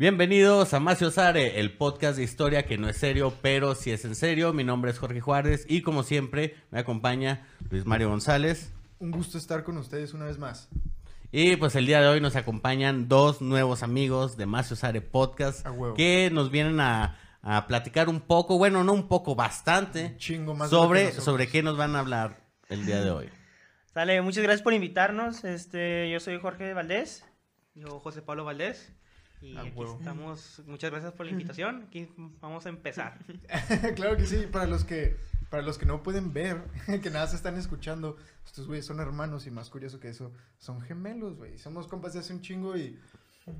Bienvenidos a Macio Sare, el podcast de historia que no es serio, pero sí es en serio. Mi nombre es Jorge Juárez y como siempre me acompaña Luis Mario González. Un gusto estar con ustedes una vez más. Y pues el día de hoy nos acompañan dos nuevos amigos de Macio Sare Podcast A huevo. que nos vienen a, a platicar un poco, bueno, no un poco, bastante, Chingo más sobre, sobre qué nos van a hablar el día de hoy. Sale, muchas gracias por invitarnos. Este, yo soy Jorge Valdés. Yo, José Pablo Valdés. Y A aquí huevo. estamos. Muchas gracias por la invitación. Aquí vamos a empezar. claro que sí, para los que para los que no pueden ver, que nada se están escuchando, estos güeyes son hermanos y más curioso que eso, son gemelos, güey. Somos compas de hace un chingo y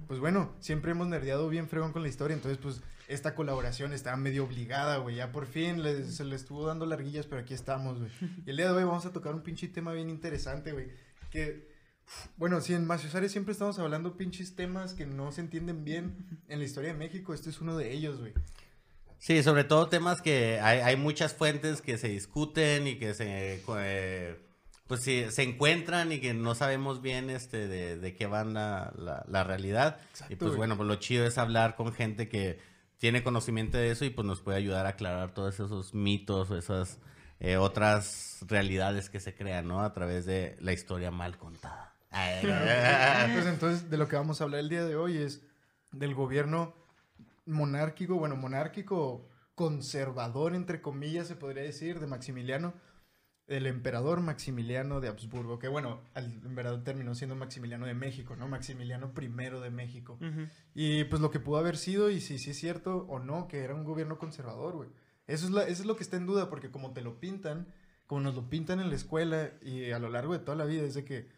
pues bueno, siempre hemos nerdeado bien fregón con la historia, entonces pues esta colaboración está medio obligada, güey. Ya por fin se le estuvo dando larguillas, pero aquí estamos, güey. Y el día de hoy vamos a tocar un pinche tema bien interesante, güey, que bueno, sí, en Maciosare siempre estamos hablando pinches temas que no se entienden bien en la historia de México. Este es uno de ellos, güey. Sí, sobre todo temas que hay, hay muchas fuentes que se discuten y que se eh, pues sí, se encuentran y que no sabemos bien este de, de qué van la, la, la realidad. Exacto, y pues güey. bueno, pues lo chido es hablar con gente que tiene conocimiento de eso y pues nos puede ayudar a aclarar todos esos mitos o esas eh, otras realidades que se crean, ¿no? A través de la historia mal contada. Pues entonces de lo que vamos a hablar el día de hoy es del gobierno monárquico, bueno, monárquico conservador, entre comillas, se podría decir, de Maximiliano, el emperador Maximiliano de Habsburgo, que bueno, al, en verdad terminó siendo Maximiliano de México, ¿no? Maximiliano I de México. Y pues lo que pudo haber sido, y si sí es cierto o no, que era un gobierno conservador, güey. Eso es, la- eso es lo que está en duda, porque como te lo pintan, como nos lo pintan en la escuela y a lo largo de toda la vida, es de que,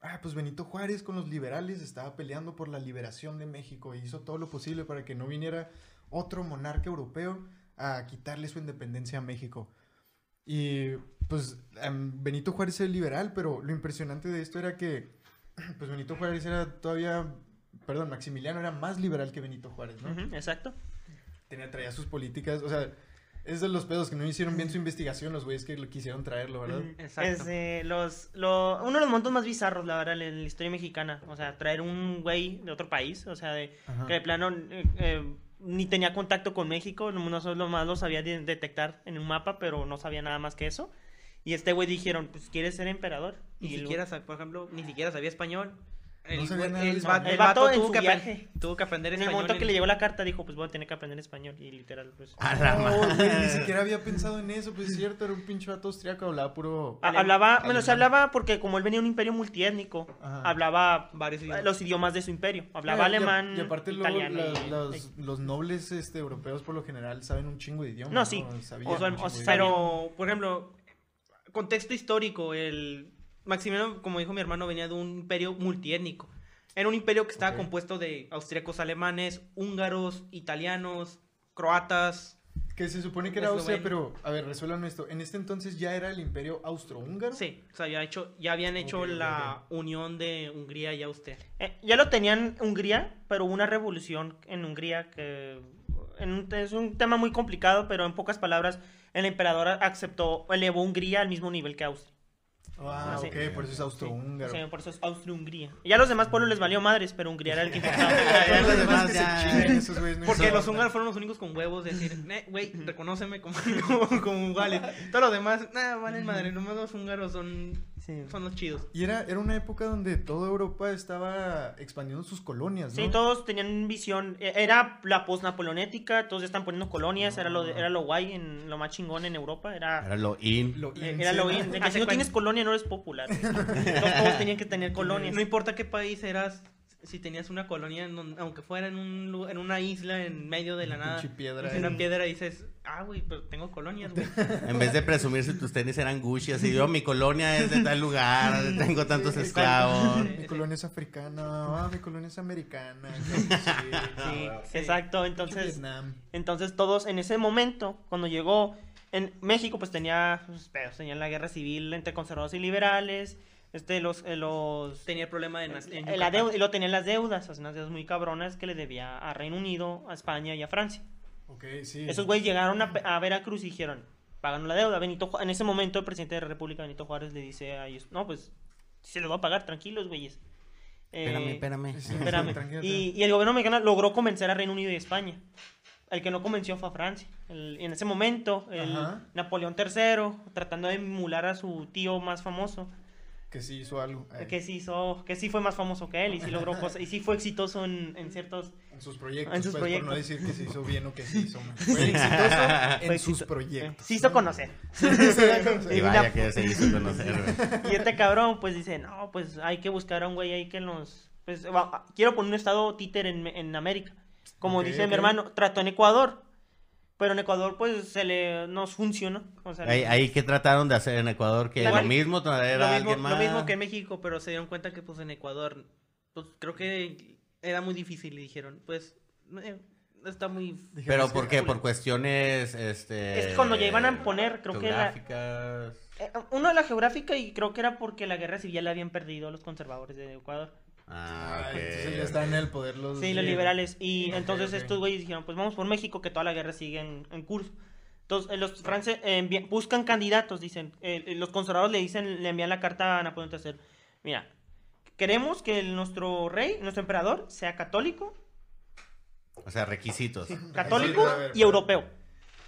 ah, pues Benito Juárez con los liberales estaba peleando por la liberación de México y hizo todo lo posible para que no viniera otro monarca europeo a quitarle su independencia a México. Y pues em, Benito Juárez era liberal, pero lo impresionante de esto era que pues Benito Juárez era todavía, perdón, Maximiliano era más liberal que Benito Juárez, ¿no? Exacto. Tenía, traía sus políticas, o sea, es de los pedos que no hicieron bien su investigación los güeyes que lo quisieron traerlo, ¿verdad? Exacto. Es eh, los, lo- uno de los momentos más bizarros, la verdad, en la historia mexicana. O sea, traer un güey de otro país, o sea, de, Ajá. que de plano eh, eh, ni tenía contacto con México, no solo más lo sabía de- detectar en un mapa, pero no sabía nada más que eso. Y este güey dijeron, pues, ¿quieres ser emperador? Ni Y siquiera, por ejemplo, ni siquiera sabía español. No El, de el, español. el El vato vato en tuvo que, viaje. tuvo que aprender En el español. momento que le llegó la carta dijo, pues voy a tener que aprender español. Y literal, pues... A la No, madre. güey, ni siquiera había pensado en eso, pues es cierto, era un pinche vato austriaco, hablaba puro... Hablaba, bueno, se hablaba porque como él venía de un imperio multiétnico, Ajá. hablaba Varios idiomas. los idiomas de su imperio. Hablaba a- alemán, Y, aparte luego italiano. la- y- los, los nobles este, europeos por lo general saben un chingo de idiomas. No, sí. Sabían O sea, un chingo o de sea, idiomas. Pero, por ejemplo, contexto histórico, el Maximiliano, como dijo mi hermano, venía de un imperio multiétnico. Era un imperio que estaba Ok. compuesto de austríacos alemanes, húngaros, italianos, croatas. Que se supone que era. Austria, pero, a ver, resuélvanme esto. ¿En este entonces ya era el imperio austrohúngaro? Sí, o sea, ya, hecho, ya habían hecho Ok, ok, la unión de Hungría y Austria. Eh, ya lo tenían Hungría, pero hubo una revolución en Hungría que en un- es un tema muy complicado, pero en pocas palabras, el emperador aceptó, elevó Hungría al mismo nivel que Austria. Ah, Sí. ok, por eso es austrohúngaro. Sí, por eso es Austria-Hungría. Y a los demás pueblos les valió madres, pero Hungría era el que importaba. Ya los demás que ya- se chinguen esos güeyes, no Porque los húngaros fueron los únicos con huevos de decir, "Eh, güey, reconóceme como, como, como iguales. Todos los demás, nada, valen madre, nomás los húngaros son, Sí. son los chidos. Y era, era una época donde toda Europa estaba expandiendo sus colonias, ¿no? Sí, todos tenían visión. eh, Era la post-napoleonética, todos ya están poniendo colonias, era lo, de- era lo guay, en, lo más chingón en Europa. Era, Era lo in. Lo eh, in, era sí, lo ¿no? in, de que si no tienes colonia no eres popular. Todos tenían que tener colonias. No importa qué país eras, si tenías una colonia, en donde- aunque fuera en, un, en una isla en medio de la nada, piedra en una ahí. piedra dices, ah, güey, pero tengo colonias, güey. En vez de presumir si tus tenis eran Gucci, así yo, mi colonia es de tal lugar, tengo tantos Sí, esclavos. Mi colonia es africana, ah, mi colonia es americana. sí. Sí, Sí. exacto. Entonces, entonces todos en ese momento, cuando llegó en México, pues tenía pues, tenía la guerra civil entre conservadores y liberales. Este, los, eh, los Tenía el problema de... nas- en la Yucatán. deuda, y lo tenía en las deudas, o sea, unas deudas muy cabronas que le debía a Reino Unido, a España y a Francia. Ok, sí. Esos güeyes llegaron a, Veracruz y dijeron, pagan la deuda. Benito en ese momento el presidente de la República, Benito Juárez, le dice a ellos, no, pues, se los va a pagar, tranquilos, güeyes. Eh, Espérame, espérame. sí, espérame. Y, y el gobierno mexicano logró convencer a Reino Unido y España. El que no convenció fue a Francia. El- en ese momento, el. Napoleón III, tratando de emular a su tío más famoso, Que sí hizo algo. eh, que sí hizo, que sí fue más famoso que él y sí logró cosas, y sí fue exitoso en, en ciertos En sus proyectos. En sus pues, proyectos. Por no decir que se hizo bien o que se hizo mal. Fue exitoso en Fue sus proyectos. Se hizo conocer. Y Y vaya la- que se hizo conocer, güey. Y este cabrón, pues dice, no, pues hay que buscar a un güey ahí que nos... Pues va- quiero poner un estado títer en, en América. Como dice mi hermano, trató en Ecuador. Pero en Ecuador, pues, se le... nos funcionó. O sea, Ahí, ahí que trataron de hacer en Ecuador, que lo mismo, traer Lo a mismo, alguien más. lo mismo que en México, pero se dieron cuenta que pues en Ecuador, pues creo que era muy difícil y dijeron, pues, eh, está muy... Pero ¿por qué? Por cuestiones, este... Es que cuando ya iban a poner, creo que geográficas. Eh, uno de la geográfica y creo que era porque la guerra civil la habían perdido los conservadores de Ecuador. Ah, Ah. Entonces ya están en el poder los. Sí, los liberales. Y entonces estos güeyes dijeron, pues vamos por México, que toda la guerra sigue en, en curso. Entonces, eh, los franceses buscan candidatos, dicen. eh, eh, los conservadores le dicen, le envían la carta a Napoleón III. Mira, queremos que el- nuestro rey, nuestro emperador, sea católico, O sea, requisitos. católico y europeo.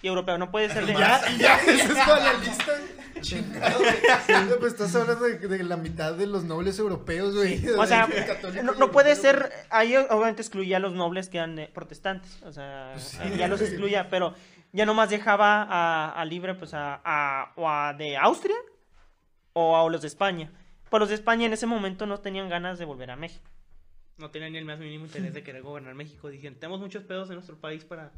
Y europeo, no puede ser de... Ya, ya, esa es toda la lista. Chingado. güey. Pues estás hablando de, de la mitad de los nobles europeos, güey. O sea, no, no puede ser. Ahí obviamente excluía a los nobles que eran eh, protestantes. O sea, eh, ya los excluía, pero ya nomás dejaba a, a libre, pues a, a- o a de Austria o a los de España. Pues los de España en ese momento no tenían ganas de volver a México. No tenían ni el más mínimo interés de querer gobernar México. Dijeron, tenemos muchos pedos en nuestro país para...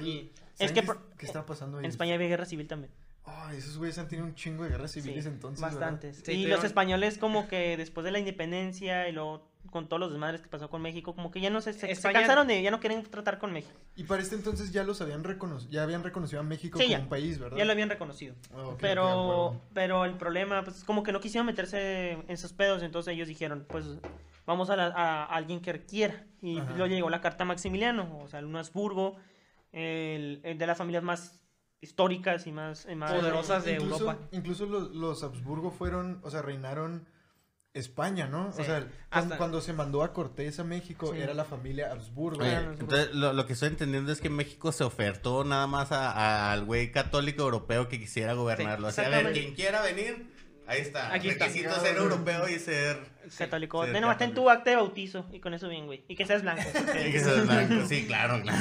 ¿Qué, y- ¿saben Es que qué, está pasando ahí? En España había guerra civil también. Ay, esos güeyes han tenido un chingo de guerras civiles Sí, entonces. bastantes. Sí, y tuvieron- los españoles como que después de la independencia y luego con todos los desmadres que pasó con México, como que ya no se, se, se España- cansaron de, ya no quieren tratar con México. Y para este entonces ya los habían reconocido, ya habían reconocido a México Sí, como ya. un país, ¿verdad? Ya lo habían reconocido. Ah, pero, pero el problema, pues como que no quisieron meterse en esos pedos, entonces ellos dijeron, pues vamos a, la- a alguien que quiera. Y Ajá. luego llegó la carta a Maximiliano, o sea, el Habsburgo, el, el de las familias más históricas y más, y más Poderosas de incluso, Europa. Incluso los, los Habsburgo fueron, o sea, reinaron España, ¿no? Sí, o sea, cuando, hasta- cuando se mandó a Cortés a México Sí. era la familia Habsburgo. Oye, Bueno, entonces, lo, lo que estoy entendiendo es que México se ofertó nada más a- a- al güey católico europeo que quisiera gobernarlo. Sí, o sea, a ver, quien quiera venir, ahí está. Aquí está. Requisito ser europeo y ser... católico. Nomás ten católico. tu acta de bautizo y con eso bien, güey. Y que seas blanco. y que ser blanco. Sí, claro, claro.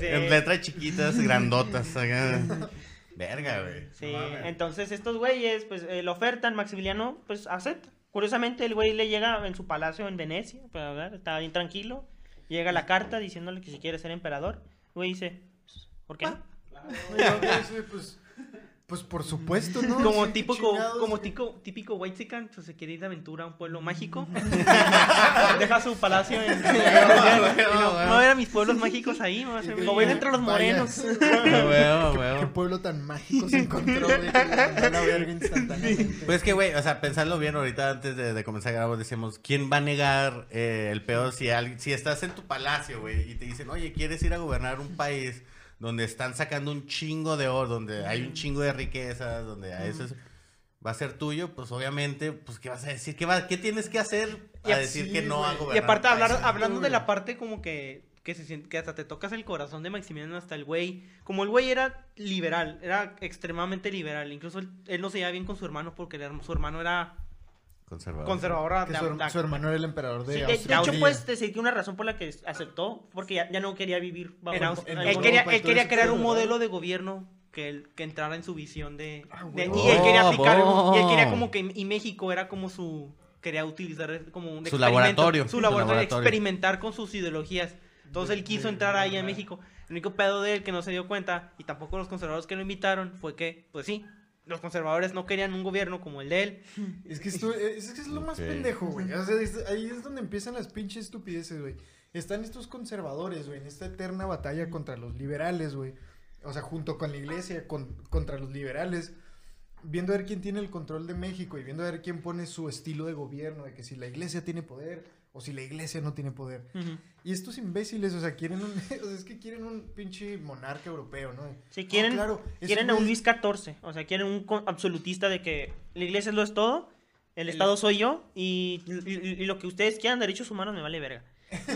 Sí. En letras chiquitas, grandotas. acá. Verga, güey. Sí, No entonces estos güeyes, pues, eh, lo ofertan, Maximiliano, pues, acepta. Curiosamente, el güey le llega en su palacio en Venecia, para hablar, estaba bien tranquilo, llega la carta diciéndole que si quiere ser emperador. El güey dice, pues, ¿por qué no? Oye, pues, pues, pues por supuesto, ¿no? Como Sí, típico, chingados, como güey. típico, típico white pues se quiere ir de aventura a un pueblo mágico. Deja su palacio en... no, no era mis pueblos mágicos ahí, me va a ven entre los morenos. ¿Qué huevo. pueblo tan mágico se encontró, güey? A verga instantáneamente. Pues es que, güey, o sea, pensarlo bien ahorita antes de, de comenzar a grabar, decíamos, ¿quién va a negar eh, el peor si, alguien- si estás en tu palacio, güey, y te dicen, oye, ¿quieres ir a gobernar un país donde están sacando un chingo de oro, donde hay un chingo de riquezas, donde a eso es- va a ser tuyo? Pues obviamente, pues, ¿qué vas a decir? ¿Qué, va, qué tienes que hacer a decir sí, que no a gobernar? Y aparte, hablar, hablando de la parte como que, que, se siente, que hasta te tocas el corazón de Maximiliano, hasta el güey. Como el güey era liberal, era extremadamente liberal. Incluso él, él no se llevaba bien con su hermano porque el su hermano era Conservador. conservador. a- Que de- su, a- su hermano era el emperador de Sí, de, de Austria. hecho, puedes decir que una razón por la que aceptó, porque ya, ya no quería vivir bajo en en él quería, él quería crear pedo, un modelo de gobierno que, él- que entrara en su visión de, Ah, de- güey. y él quería Oh, aplicar y él quería como que y México era como su quería utilizar como un Su laboratorio, su su laboratorio, laboratorio. experimentar con sus ideologías entonces él quiso entrar ahí en México el único pedo de él que no se dio cuenta y tampoco los conservadores que lo invitaron fue que pues sí los conservadores no querían un gobierno como el de él Es que, esto, es, que es lo más pendejo, güey. O sea, es- ahí es donde empiezan las pinches estupideces, güey. Están estos conservadores, güey, en esta eterna batalla contra los liberales, güey. O sea, junto con la iglesia, con- contra los liberales. viendo a ver quién tiene el control de México y viendo a ver quién pone su estilo de gobierno, de que si la iglesia tiene poder o si la iglesia no tiene poder. Y estos imbéciles, o sea, quieren un, o sea, es que quieren un pinche monarca europeo, ¿no? Sí, quieren, claro, quieren a un Luis XIV, o sea, quieren un absolutista de que la iglesia lo es todo, el Estado soy yo, y, y- y lo que ustedes quieran, derechos humanos, me vale verga.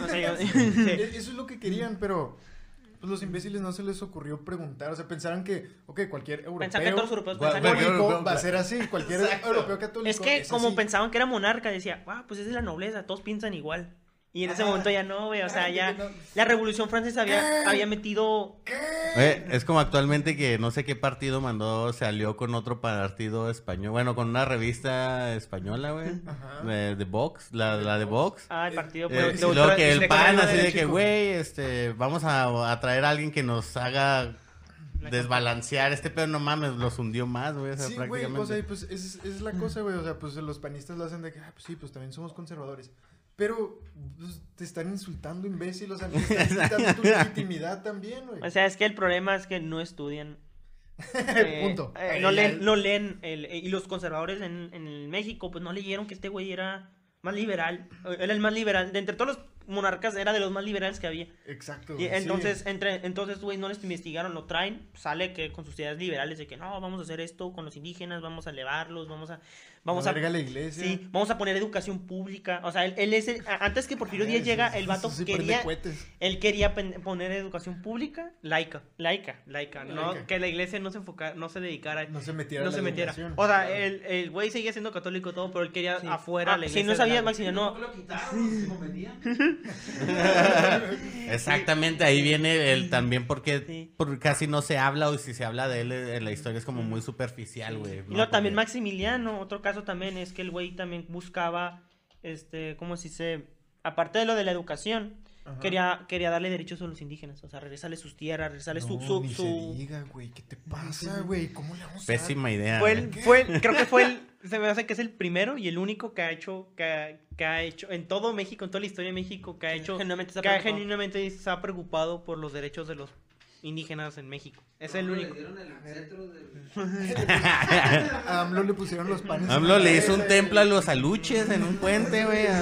O sea, yo- sí. E- Eso es lo que querían, pero pues, los imbéciles no se les ocurrió preguntar. O sea, pensaron que, ok, cualquier europeo Pensaban que todos los europeos pensaban europeo, va a ser así. Cualquier Exacto. europeo católico Es que como así. pensaban que era monarca, decía, ah, pues esa es la nobleza, todos piensan igual. Y en ese momento ya no, güey, o sea, Ay, ya no. la Revolución Francesa había, había metido... Eh, es como actualmente que no sé qué partido mandó, se alió con otro partido español, bueno, con una revista española, güey, Ajá. de, de Vox, la, la de Vox. Ah, el partido... Eh, y de luego que el pan así de que, güey, este, vamos a, a traer a alguien que nos haga desbalancear este pedo, no mames, los hundió más, güey, o sea, Sí, güey, prácticamente. o sea, y pues es, es la cosa, güey. O sea, pues los panistas lo hacen de que, ah, pues sí, pues también somos conservadores. Pero pues, te están insultando, imbécil. O sea, te están quitando tu legitimidad también, güey. O sea, es que el problema es que no estudian. eh, Punto. eh, no, leen, no leen. el- eh, y los conservadores en, en México, pues no leyeron que este güey era más liberal. eh, Era el más liberal. De entre todos los monarcas, era de los más liberales que había. Exacto. Y güey, sí. entonces, entre, entonces, güey, no les investigaron, lo traen, sale que con sus ideas liberales de que no, vamos a hacer esto con los indígenas, vamos a elevarlos, vamos a, vamos La a, la iglesia. sí, vamos a poner educación pública. O sea, él, él es el- antes que Porfirio Díaz llega, sí, el sí, vato sí, sí, quería, él quería poner educación pública laica, laica, laica, no Laica. Que la iglesia no se enfocara, no se dedicara, No se metiera. no a la se metiera. educación. O sea, Claro. el, el güey seguía siendo católico y todo, pero él quería Sí. afuera Ah, la si iglesia. no de sabía la- Maximiliano, ¿Por qué lo quitaron? Exactamente, ahí viene el también porque, Sí. porque casi no se habla o si se habla de él eh, la historia es como muy superficial, güey. Y ¿no? luego también Maximiliano, otro caso también es que el güey también buscaba, este, ¿cómo se dice? Aparte de lo de la educación, Ajá. quería, quería darle derechos a los indígenas, o sea, regresarle sus tierras, regresarle su... No, su, ni su- se diga, güey. ¿Qué te pasa, güey? ¿Cómo le vamos a? Pésima idea. Fue el, fue el- creo que fue el, se me hace que es el primero y el único que ha hecho, que, ha- que ha hecho, en todo México, en toda la historia de México, que ha hecho, Genuinamente se ha que genuinamente se ha preocupado por los derechos de los indígenas en México. Es el único. A AMLO le pusieron los panes. AMLO le hizo un templo a los aluches en un puente, güey.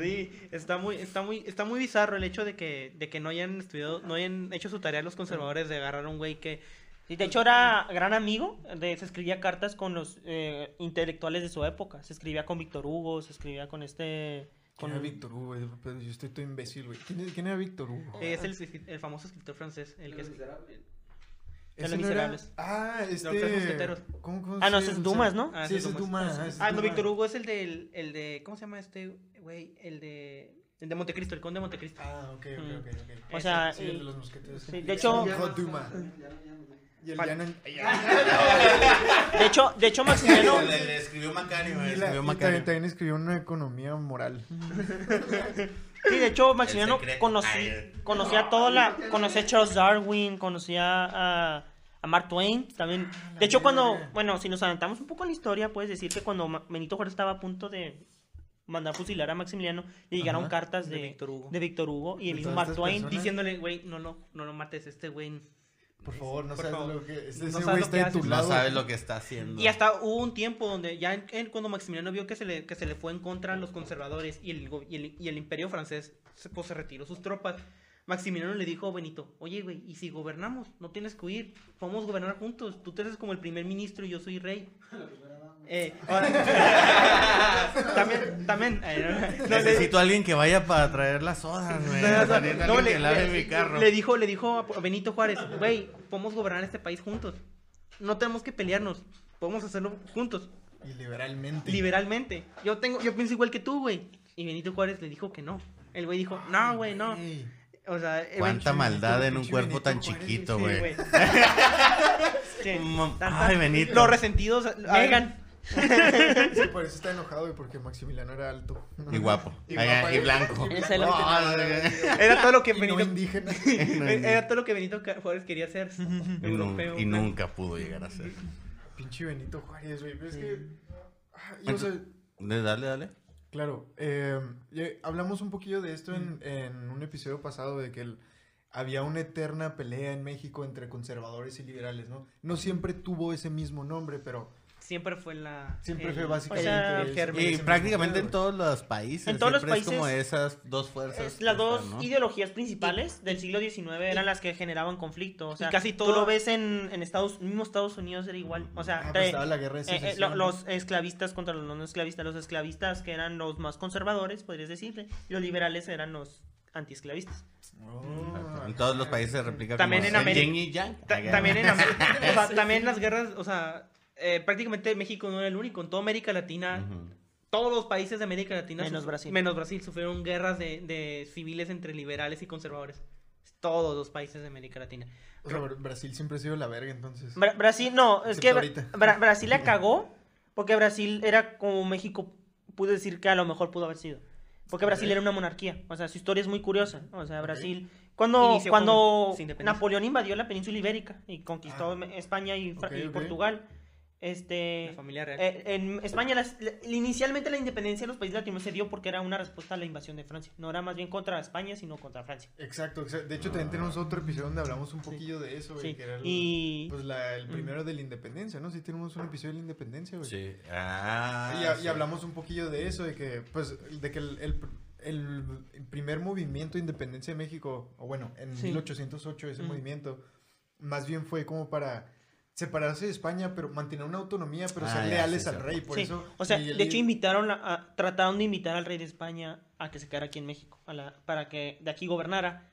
Sí, está muy, está muy, está muy bizarro el hecho de que, de que no hayan estudiado, no hayan hecho su tarea los conservadores de agarrar a un güey que Sí, de hecho era gran amigo, de, se escribía cartas con los eh, intelectuales de su época, se escribía con Víctor Hugo, se escribía con este... ¿Quién Con... era Víctor Hugo? yo estoy todo imbécil, güey. ¿Quién, es- quién era Víctor Hugo? es el, el famoso escritor francés, el que es, de Los no era- Miserables. Ah, Tres este... mosqueteros. ¿Cómo, cómo Ah, no, ese es Dumas, ¿no? Ah, Sí, ese es es Dumas. Es Ah, no. Víctor Hugo es el del, el de, ¿cómo se llama este güey? El de, el de Montecristo, el conde de Montecristo. Ah, ok, ok, ok, ok. O sea, Sí, el de los mosqueteros. sí, de hecho- Dumas. Y el llano... De hecho, de hecho Maximiliano... Le, le escribió Macario, güey. Y, le la- escribió y Macario. también, también escribió una economía moral. Sí, de hecho, Maximiliano conocí- Ay. conocía toda la. Conocía a Charles Darwin, conocía a, a Mark Twain también. la De hecho, cuando. Bueno, si nos adelantamos un poco en la historia, puedes decir que cuando Benito Juárez estaba a punto de mandar fusilar a Maximiliano, le llegaron Ajá. cartas De de, Víctor Hugo. de Víctor Hugo y De el mismo Mark Twain. personas. Diciéndole, güey, no, no, no lo mates, este güey. Por favor, no Por sabes favor. lo que... Ese No ese sabes güey lo está que de haces. tu No lado. sabes lo que está haciendo. Y hasta hubo un tiempo donde ya en- en- cuando Maximiliano vio que se le, que se le fue en contra a los conservadores y el, y el, y el imperio francés se, pues, se retiró sus tropas, Maximiliano le dijo a Benito, oye güey, ¿y si gobernamos? No tienes que huir, podemos gobernar juntos, tú te haces como el primer ministro y yo soy rey. Eh, ahora- también, también, eh, no, no, le- Necesito a alguien que vaya para traer las sodas, güey. no, le, que lave le- mi carro. le dijo, le dijo a Benito Juárez, güey, podemos gobernar este país juntos. No tenemos que pelearnos, podemos hacerlo juntos, Y liberalmente. liberalmente. Yo tengo, yo pienso igual que tú, güey. Y Benito Juárez le dijo que no. El güey dijo, no, güey, no. O sea, Cuánta Benito, maldad en un cuerpo Benito tan Juárez, chiquito, sí, güey. Sí, tanta- Ay, Benito. Los resentidos. Megan. Sí, por eso está enojado, güey, porque Maximiliano era alto. Y guapo. Y y blanco. y Era todo lo que Y no Benito. indígena. Era todo lo que Benito Juárez quería ser. Y, europeo. y nunca pudo llegar a ser. Pinche Benito Juárez, güey. Pero es que. ah, y, o sea, Dale, dale. claro. eh, hablamos un poquillo de esto en, en un episodio pasado, de que el- había una eterna pelea en México entre conservadores y liberales, ¿no? No siempre tuvo ese mismo nombre, pero Siempre fue la. siempre el- fue básicamente o sea, ese- el germen. Y prácticamente en todos los países. En todos los siempre es como países, esas dos fuerzas. Las dos están, ¿no? ideologías principales del siglo XIX eran las que generaban conflicto. O sea, casi tú todo- lo ves en, en Estados mismo Estados Unidos era igual. O sea, Ah, pues la guerra de eh, eh, los esclavistas contra los no esclavistas. Los esclavistas que eran los más conservadores, podrías decirle. Y los liberales eran los antiesclavistas. Oh, En todos los países se replica También como en América- y yang. Ta- también en América. o sea, también las guerras, o sea, eh, prácticamente México no era el único. En toda América Latina, todos los países de América Latina. Menos Brasil. Menos Brasil, sufrieron guerras de, de civiles entre liberales y conservadores. Todos los países de América Latina. O sea, Br- Brasil siempre ha sido la verga, entonces. Bra- Brasil, no, es que Bra- Brasil la cagó porque Brasil era como México, pude decir que a lo mejor pudo haber sido. Porque Brasil era una monarquía, o sea, su historia es muy curiosa. O sea, Brasil, cuando, Inició cuando. Napoleón invadió la península ibérica y conquistó Ah. España y. Portugal, este... La familia real. eh, en España, las- la- inicialmente la independencia de los países latinos se dio porque era una respuesta a la invasión de Francia. No era más bien contra España, sino contra Francia. Exacto, exacto. De hecho, también tenemos otro episodio donde hablamos un poquillo de eso, güey. Sí, Que era el, y- pues la- el Mm. primero de la independencia, ¿no? Sí, tenemos un episodio de la independencia, güey. Sí. Ah, y, a- y sí. hablamos un poquillo de eso, de que, pues, de que el, el- el primer movimiento de independencia de México, o bueno, en Sí. 1808 ese Mm. movimiento, más bien fue como para separarse de España, pero mantener una autonomía, pero Ah, ser ya, leales sí, al rey. Por Sí, eso, o sea, Miguel de hecho invitaron a, a- trataron de invitar al rey de España a que se quedara aquí en México, a la, para que de aquí gobernara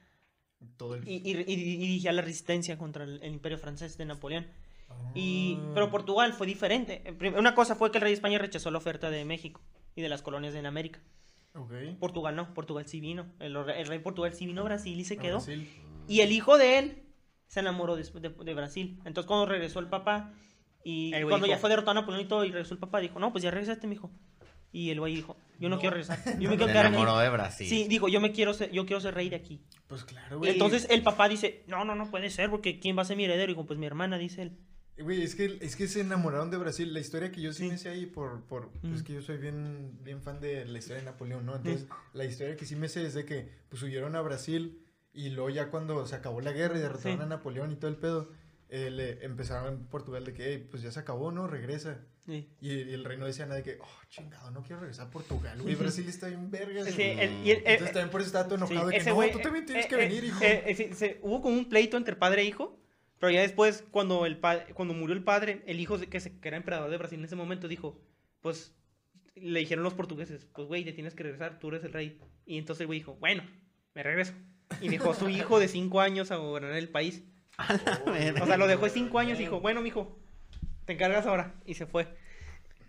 todo el... y, y, y- y dirigiera la resistencia contra el, el imperio francés de Napoleón. Y, Ah. pero Portugal fue diferente. En prim- Una cosa fue que el rey de España rechazó la oferta de México y de las colonias en América. Ok. Portugal no, Portugal sí vino. El, el rey de Portugal sí vino a Brasil y se quedó. Brasil. Y el hijo de él se enamoró de, de- de Brasil. Entonces cuando regresó el papá y El cuando ya dijo- fue derrotado Napoleón y todo y regresó el papá dijo, no, pues ya regresaste, mijo. Y el güey dijo, yo no, No. quiero regresar. Yo me Se quiero quedar enamoró aquí. de Brasil. Sí, dijo, yo me quiero ser, yo quiero ser rey de aquí. Pues claro, güey. entonces el papá dice, no, no, no puede ser, porque ¿quién va a ser mi heredero? Y dijo, pues mi hermana, dice él. Güey, es que, es que se enamoraron de Brasil. La historia que yo sí, Sí. me sé ahí por... por pues Mm. es que yo soy bien, bien fan de la historia de Napoleón, ¿no? Entonces, la historia que sí me sé es de que pues huyeron a Brasil y luego ya cuando se acabó la guerra y derrotaron Sí. a Napoleón y todo el pedo, eh, le empezaron en Portugal de que, "Ey, pues ya se acabó, ¿no? Regresa. Sí. Y, y el rey no decía nada de que, oh, chingado, no quiero regresar a Portugal, güey. Brasil está bien verga. Sí, el- y el- Entonces también por eso estaba todo enojado de que, no, tú también tienes eh, que eh, venir, hijo. eh, eh, se- hubo como un pleito entre padre e hijo, pero ya después, cuando, el pa- cuando murió el padre, el hijo, que, se- que era emperador de Brasil en ese momento, dijo, pues, le dijeron los portugueses, pues, güey, te tienes que regresar, tú eres el rey. Y entonces el güey dijo, bueno, me regreso. Y dejó a su hijo de cinco años a gobernar el país. O sea, lo dejó de cinco años y dijo, bueno, mijo, te encargas ahora. Y se fue.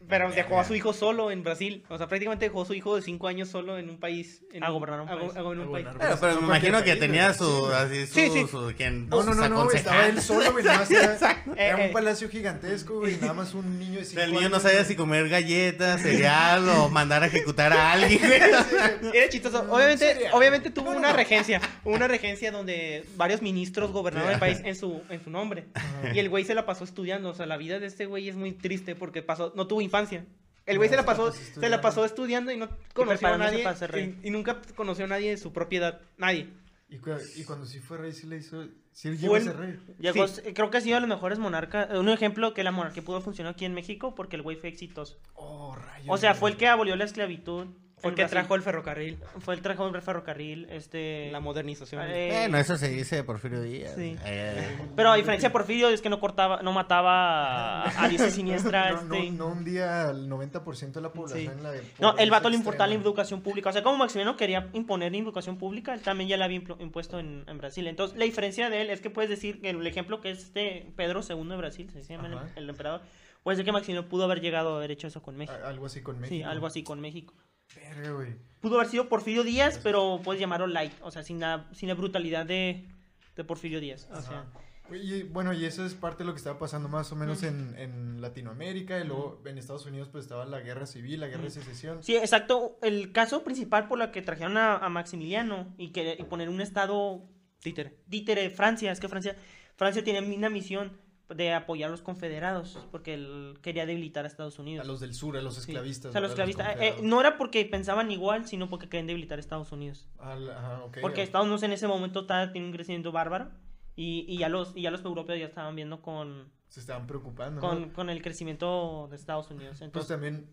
Pero dejó a su hijo solo en Brasil. O sea, prácticamente dejó a su hijo de cinco años solo en un país. en A gobernar un a go- país. a gobernar un A país. gobernar. Pero, me imagino que tenía su, Sí. así, su, Sí, sí. su- quien, No, no, no, no, estaba él solo, güey, nada más era, era Eh, un eh. palacio gigantesco, güey, nada más un niño de O cinco sea, el niño no años, sabía si comer galletas, cereal o mandar a ejecutar a alguien. güey. Era chistoso. Obviamente, obviamente tuvo No, no, una regencia. Una regencia donde varios ministros gobernaron el país en su, en su nombre. Y el güey se la pasó estudiando. O sea, la vida de este güey es muy triste porque pasó, no tuvo infancia. El güey No, se la pasó, pasó se la estudiando. pasó estudiando y no conoció a preparándose nadie. para ser rey. Y, y nunca conoció a nadie de su propiedad. Nadie. Y, cu- y cuando sí fue rey, sí le hizo. Sí llegó a ser rey. Llegó, Sí. Creo que ha sido de los mejores monarcas. Un ejemplo que la monarquía pudo funcionar aquí en México porque el güey fue exitoso. Oh, rayos. O sea, fue el que abolió la esclavitud. Fue el que Brasil. trajo el ferrocarril, Fue el trajo del ferrocarril. Este. la modernización. eh, Bueno, eso se dice de Porfirio Díaz. Sí. Eh, Pero a diferencia de Porfirio es que no cortaba, no mataba a, diestra siniestra. No, no, este. no un día al 90% de la población Sí. en la de No, el vato le importaba la educación pública. O sea, como Maximiliano quería imponer la educación pública, él también ya la había impuesto en, en Brasil. Entonces, la diferencia de él es que puedes decir que el ejemplo que es este Pedro II de Brasil, se llama el, Ajá. el emperador, puede ser que Maximiliano pudo haber llegado a haber hecho eso con México. A- Algo así con México. Sí, algo así con México. Verga, güey. Pudo haber sido Porfirio Díaz, pero puedes llamarlo light, o sea, sin la, sin la brutalidad de, de Porfirio Díaz. O sea, Ajá. Güey, y, bueno, y eso es parte de lo que estaba pasando más o menos en, en Latinoamérica. Y luego en Estados Unidos, pues estaba la guerra civil, la guerra de secesión. Sí, exacto. El caso principal por la que trajeron a, a Maximiliano y, que, y poner un estado Títere. títere Francia, es que Francia, Francia tiene una misión de apoyar a los confederados, porque él quería debilitar a Estados Unidos. A los del sur, a los Sí. esclavistas. O sea, los esclavistas. eh, confederados. no era porque pensaban igual, sino porque querían debilitar a Estados Unidos. Al- ajá, ok, Porque. Estados Unidos en ese momento estaba, tiene un crecimiento bárbaro. Y, y ya los y ya los europeos ya estaban viendo con, Se estaban preocupando. ¿no? con, con el crecimiento de Estados Unidos. Pues Entonces, también,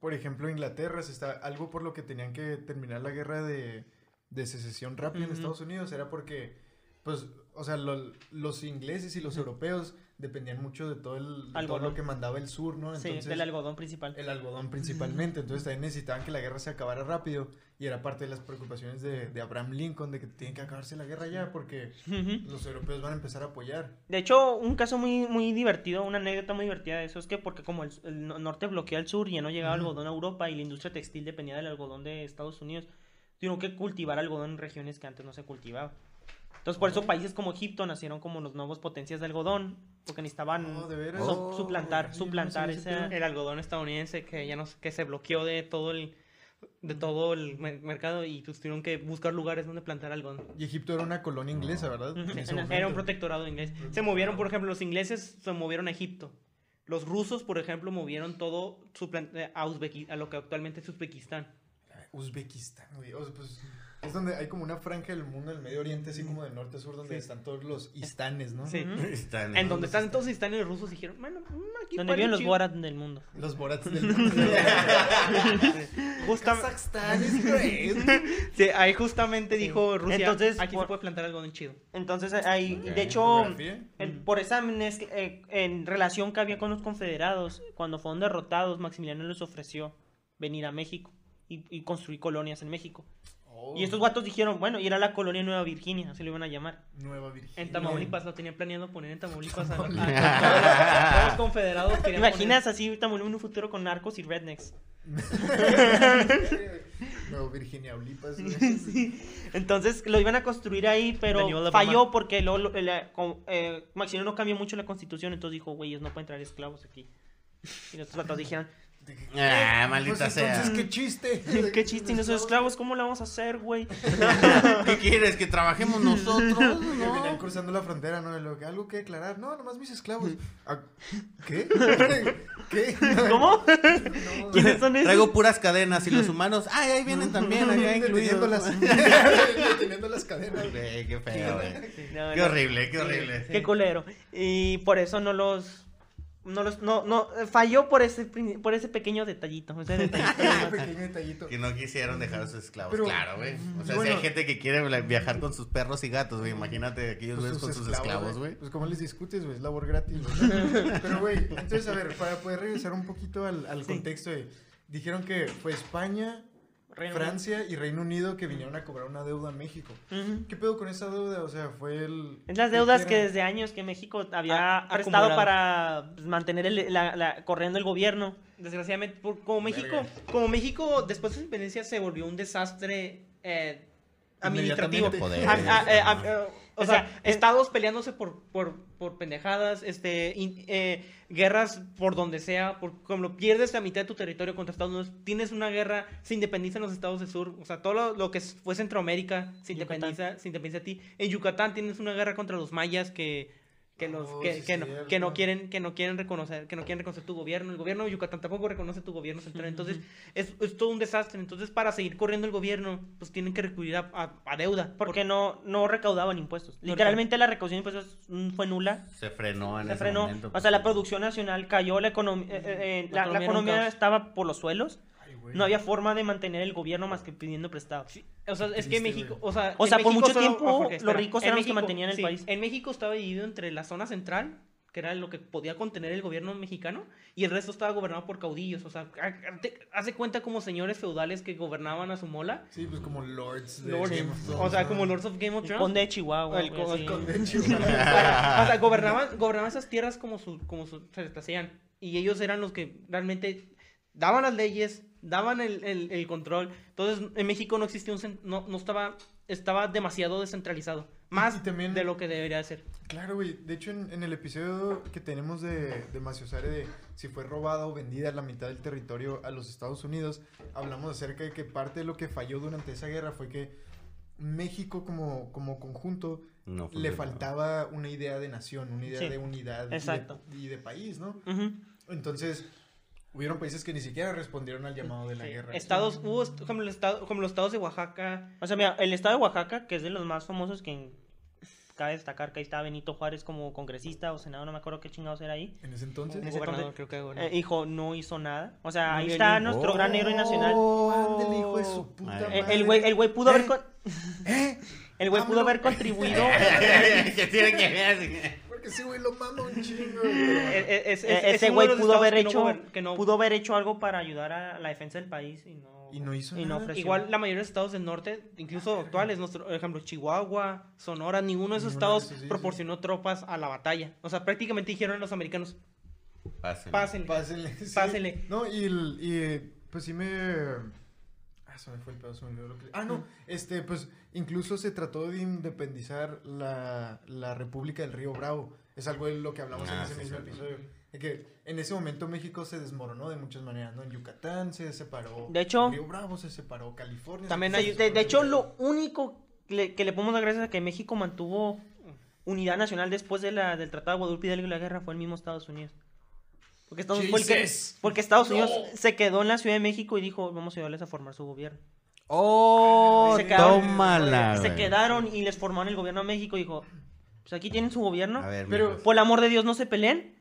por ejemplo, Inglaterra, se está, algo por lo que tenían que terminar la guerra de, de secesión rápida en Ujú. Estados Unidos era porque, pues, o sea, lo- los ingleses y los europeos dependían mucho de todo, el, de todo lo que mandaba el sur, ¿no? sí, Entonces, del algodón principal. el algodón principalmente, entonces también necesitaban que la guerra se acabara rápido y era parte de las preocupaciones de, de Abraham Lincoln de que tiene que acabarse la guerra ya porque los europeos van a empezar a apoyar. De hecho, un caso muy, muy divertido, una anécdota muy divertida de eso es que porque como el, el no- norte bloquea el sur y ya no llegaba algodón a Europa y la industria textil dependía del algodón de Estados Unidos, tuvieron que cultivar algodón en regiones que antes no se cultivaba. Entonces, por eso países como Egipto nacieron como los nuevos potencias de algodón, porque necesitaban Oh, ¿de veras? su- Oh, suplantar, no suplantar ese. El algodón estadounidense que ya no que se bloqueó de todo el de todo el mer- mercado y pues tuvieron que buscar lugares donde plantar algodón. Y Egipto era una colonia inglesa, ¿verdad? Era- un protectorado inglés. Se movieron, por ejemplo, los ingleses se movieron a Egipto. Los rusos, por ejemplo, movieron todo eh, a, Uzbeki- a lo que actualmente es Uzbekistán. Uzbekistán, güey. O sea, pues es donde hay como una franja del mundo, del Medio Oriente, así como de norte a sur, donde Sí. están todos los istanes, ¿no? Sí. Están En donde están todos los rusos dijeron, bueno, mm, aquí Donde viven los chido". Borat del mundo. Los borats del mundo. Justamente, Kazajstán es great. sí, ahí justamente dijo Rusia, Entonces, aquí por- se puede plantar algodón chido. Entonces, ahí, de hecho, en- por esa amnes- eh, en relación que había con los confederados, cuando fueron derrotados, Maximiliano les ofreció venir a México y, y construir colonias en México. Oh, Y estos guatos dijeron, bueno, y era la colonia Nueva Virginia, así lo iban a llamar. Nueva Virginia. En Tamaulipas lo tenían planeado poner en Tamaulipas a, a- a- a todos los confederados. ¿Te querían imaginas así Tamaulipas en un futuro con narcos y rednecks? Nueva Virginia, Olipas. güey. Entonces lo iban a construir ahí, pero falló porque luego, lo- la- con- eh, Maximiliano no cambió mucho la constitución, entonces dijo, güey, ellos no pueden traer esclavos aquí. Y los otros guatos dijeron, Ah, maldita Pues sea. qué chiste. qué chiste, y nuestros esclavos, ¿cómo lo vamos a hacer, güey? ¿Qué quieres? ¿Que trabajemos nosotros? Venían ¿No? cruzando la frontera, ¿no? ¿Algo que declarar? No, nomás mis esclavos. Ah, ¿Qué? ¿Qué? ¿Cómo? No, ¿Quiénes son esos? Traigo puras cadenas y los humanos. Ay, ahí vienen también, acá incluidos. deteniéndolas. deteniendo las cadenas. Güey, qué feo, güey. No, Qué no. horrible, qué horrible. Qué culero. Y por eso no los. No los. No, no. Falló por ese, prin- por ese pequeño detallito. Ese detallito nomás. Pequeño detallito. Que no quisieron dejar a sus esclavos. Pero- claro, güey. O sea, Bueno. si hay gente que quiere viajar con sus perros y gatos, güey. Imagínate aquellos Pues güeyes con sus esclavos, güey. Pues como les discutes, güey, es labor gratis, güey. Pero, güey, entonces, a ver, para poder regresar un poquito al, al Sí. contexto, dijeron que fue España, Reino Francia y Reino Unido que vinieron a cobrar una deuda a México. ¿Qué pedo con esa deuda? O sea, fue el... Es las deudas que desde años que México había Ha- prestado acumulado. para pues, mantener el- la, la- corriendo el gobierno. Desgraciadamente, por- como México, Verga. como México después de su independencia se volvió un desastre eh, administrativo. Inmediatamente. Poder. A- a- eh, a- eh, o, O sea, sea, estados peleándose por, por, por pendejadas, este, in- eh, guerras por donde sea, por, como pierdes la mitad de tu territorio contra Estados Unidos, tienes una guerra, se independizan los estados del sur, o sea, todo lo, lo que fue Centroamérica se Yucatán. independiza, se independiza a ti. En Yucatán tienes una guerra contra los mayas que que los Oh, que, sí, que no, que no quieren que no quieren reconocer que no quieren reconocer tu gobierno el gobierno de Yucatán tampoco reconoce tu gobierno central entonces es, es todo un desastre entonces para seguir corriendo el gobierno pues tienen que recurrir a, a- a deuda Porque no, no recaudaban impuestos. Literalmente la recaudación de impuestos fue nula. Se frenó en Se ese frenó. momento. o pues, sea, la sí. producción nacional cayó, la, econom- eh, eh, La la, la economía economía estaba por los suelos. Güey. No había forma de mantener el gobierno más que pidiendo prestado. o sea es que México güey. o sea O sea, por México mucho tiempo, Jorge, los ricos En eran los que mantenían el sí, país. en México estaba dividido entre la zona central que era lo que podía contener el gobierno mexicano y el resto estaba gobernado por caudillos o sea hace cuenta como señores feudales que gobernaban a su mola Sí, pues como Lords de Lords, Game of Thrones, o sea como Lords of Game of El Thrones conde de Chihuahua. El el Con de Chihuahua. o sea, gobernaban, gobernaban esas tierras como, su, como su- se les hacían. Y ellos eran los que realmente daban las leyes, daban el, el- el control. Entonces, en México no existía un... No, no estaba... Estaba demasiado descentralizado. Más Y también- de lo que debería ser. Claro, güey. De hecho, en, en el episodio que tenemos de, de Maciosare de si fue robada o vendida la mitad del territorio a los Estados Unidos, hablamos acerca de que parte de lo que falló durante esa guerra fue que México como, como conjunto No fue le faltaba una idea de nación, una idea Sí, de unidad y de- exacto. Y, de, país, ¿no? Entonces, hubieron países que ni siquiera respondieron al llamado de la Sí. guerra. Estados, hubo como, el estado, como los estados de Oaxaca. O sea, mira, el estado de Oaxaca, que es de los más famosos, que cabe destacar que ahí está Benito Juárez como congresista o senador, no me acuerdo qué chingados era ahí. En ese entonces. En ese entonces, creo que gobernador. Eh, hijo, no hizo nada. O sea, No ahí está ni- nuestro gran héroe nacional. Oh, ándale, hijo de su puta Madre. Eh, madre. El güey, el güey pudo haber ¿Eh? con- ¿Eh? el güey pudo AMLO. haber contribuido. que tiene que ver. Ese güey lo mama un chingo. Eh, eh, es- es- Eh, es ese güey pudo haber que no hecho que no- pudo haber hecho algo para ayudar a la defensa del país y no Y no hizo y nada. Igual la mayoría de los estados del norte, incluso actuales, nuestro, por ejemplo, Chihuahua, Sonora, ninguno de esos Ninguno de estados esos, sí, sí. proporcionó tropas a la batalla. O sea, prácticamente dijeron a los americanos, Pásenle. pásenle. Pásenle. sí. Pásenle. No, y, el- y, pues sí me. Ah, se me fue el que- Ah, no, este, pues incluso se trató de independizar la, la República del Río Bravo. Es algo de lo que hablamos Ah, en ese sí, mismo sí. episodio. De que en ese momento México se desmoronó de muchas maneras, ¿no? En Yucatán se separó. De hecho- Río Bravo se separó, California. se También puso hay- de, de hecho, lo único que le, que le podemos dar gracias a que México mantuvo unidad nacional después de la, del Tratado de Guadalupe Hidalgo y la guerra fue el mismo Estados Unidos. Porque Estados, fue el que- Jesus. porque Estados No. Unidos se quedó en la Ciudad de México y dijo, vamos a ayudarles a formar su gobierno. Oh, Se quedaron- tómala. se quedaron y les formaron el gobierno de México y dijo, pues aquí tienen su gobierno. A ver, Pero-. Por el amor de Dios, no se peleen.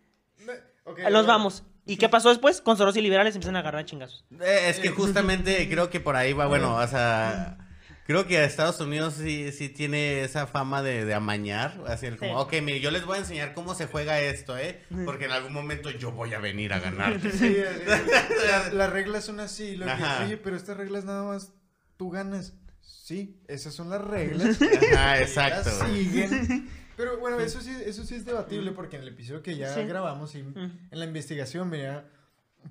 Los bueno. vamos. ¿Y qué pasó después? Conservadores y liberales empiezan a agarrar a chingazos. Eh, es que justamente creo que por ahí va, bueno, o sea, creo que Estados Unidos sí, sí tiene esa fama de, de amañar, así el como, Sí. ok, mire, yo les voy a enseñar cómo se juega esto, ¿eh? Porque en algún momento yo voy a venir a ganar. Sí, la- las reglas son así. Lo que, Ajá. oye, pero estas reglas nada más tú ganas. Sí, esas son las reglas. Ajá, exacto. Las siguen. Pero bueno, eso sí, eso sí es debatible porque en el episodio que ya Sí. grabamos y Mm. en la investigación venía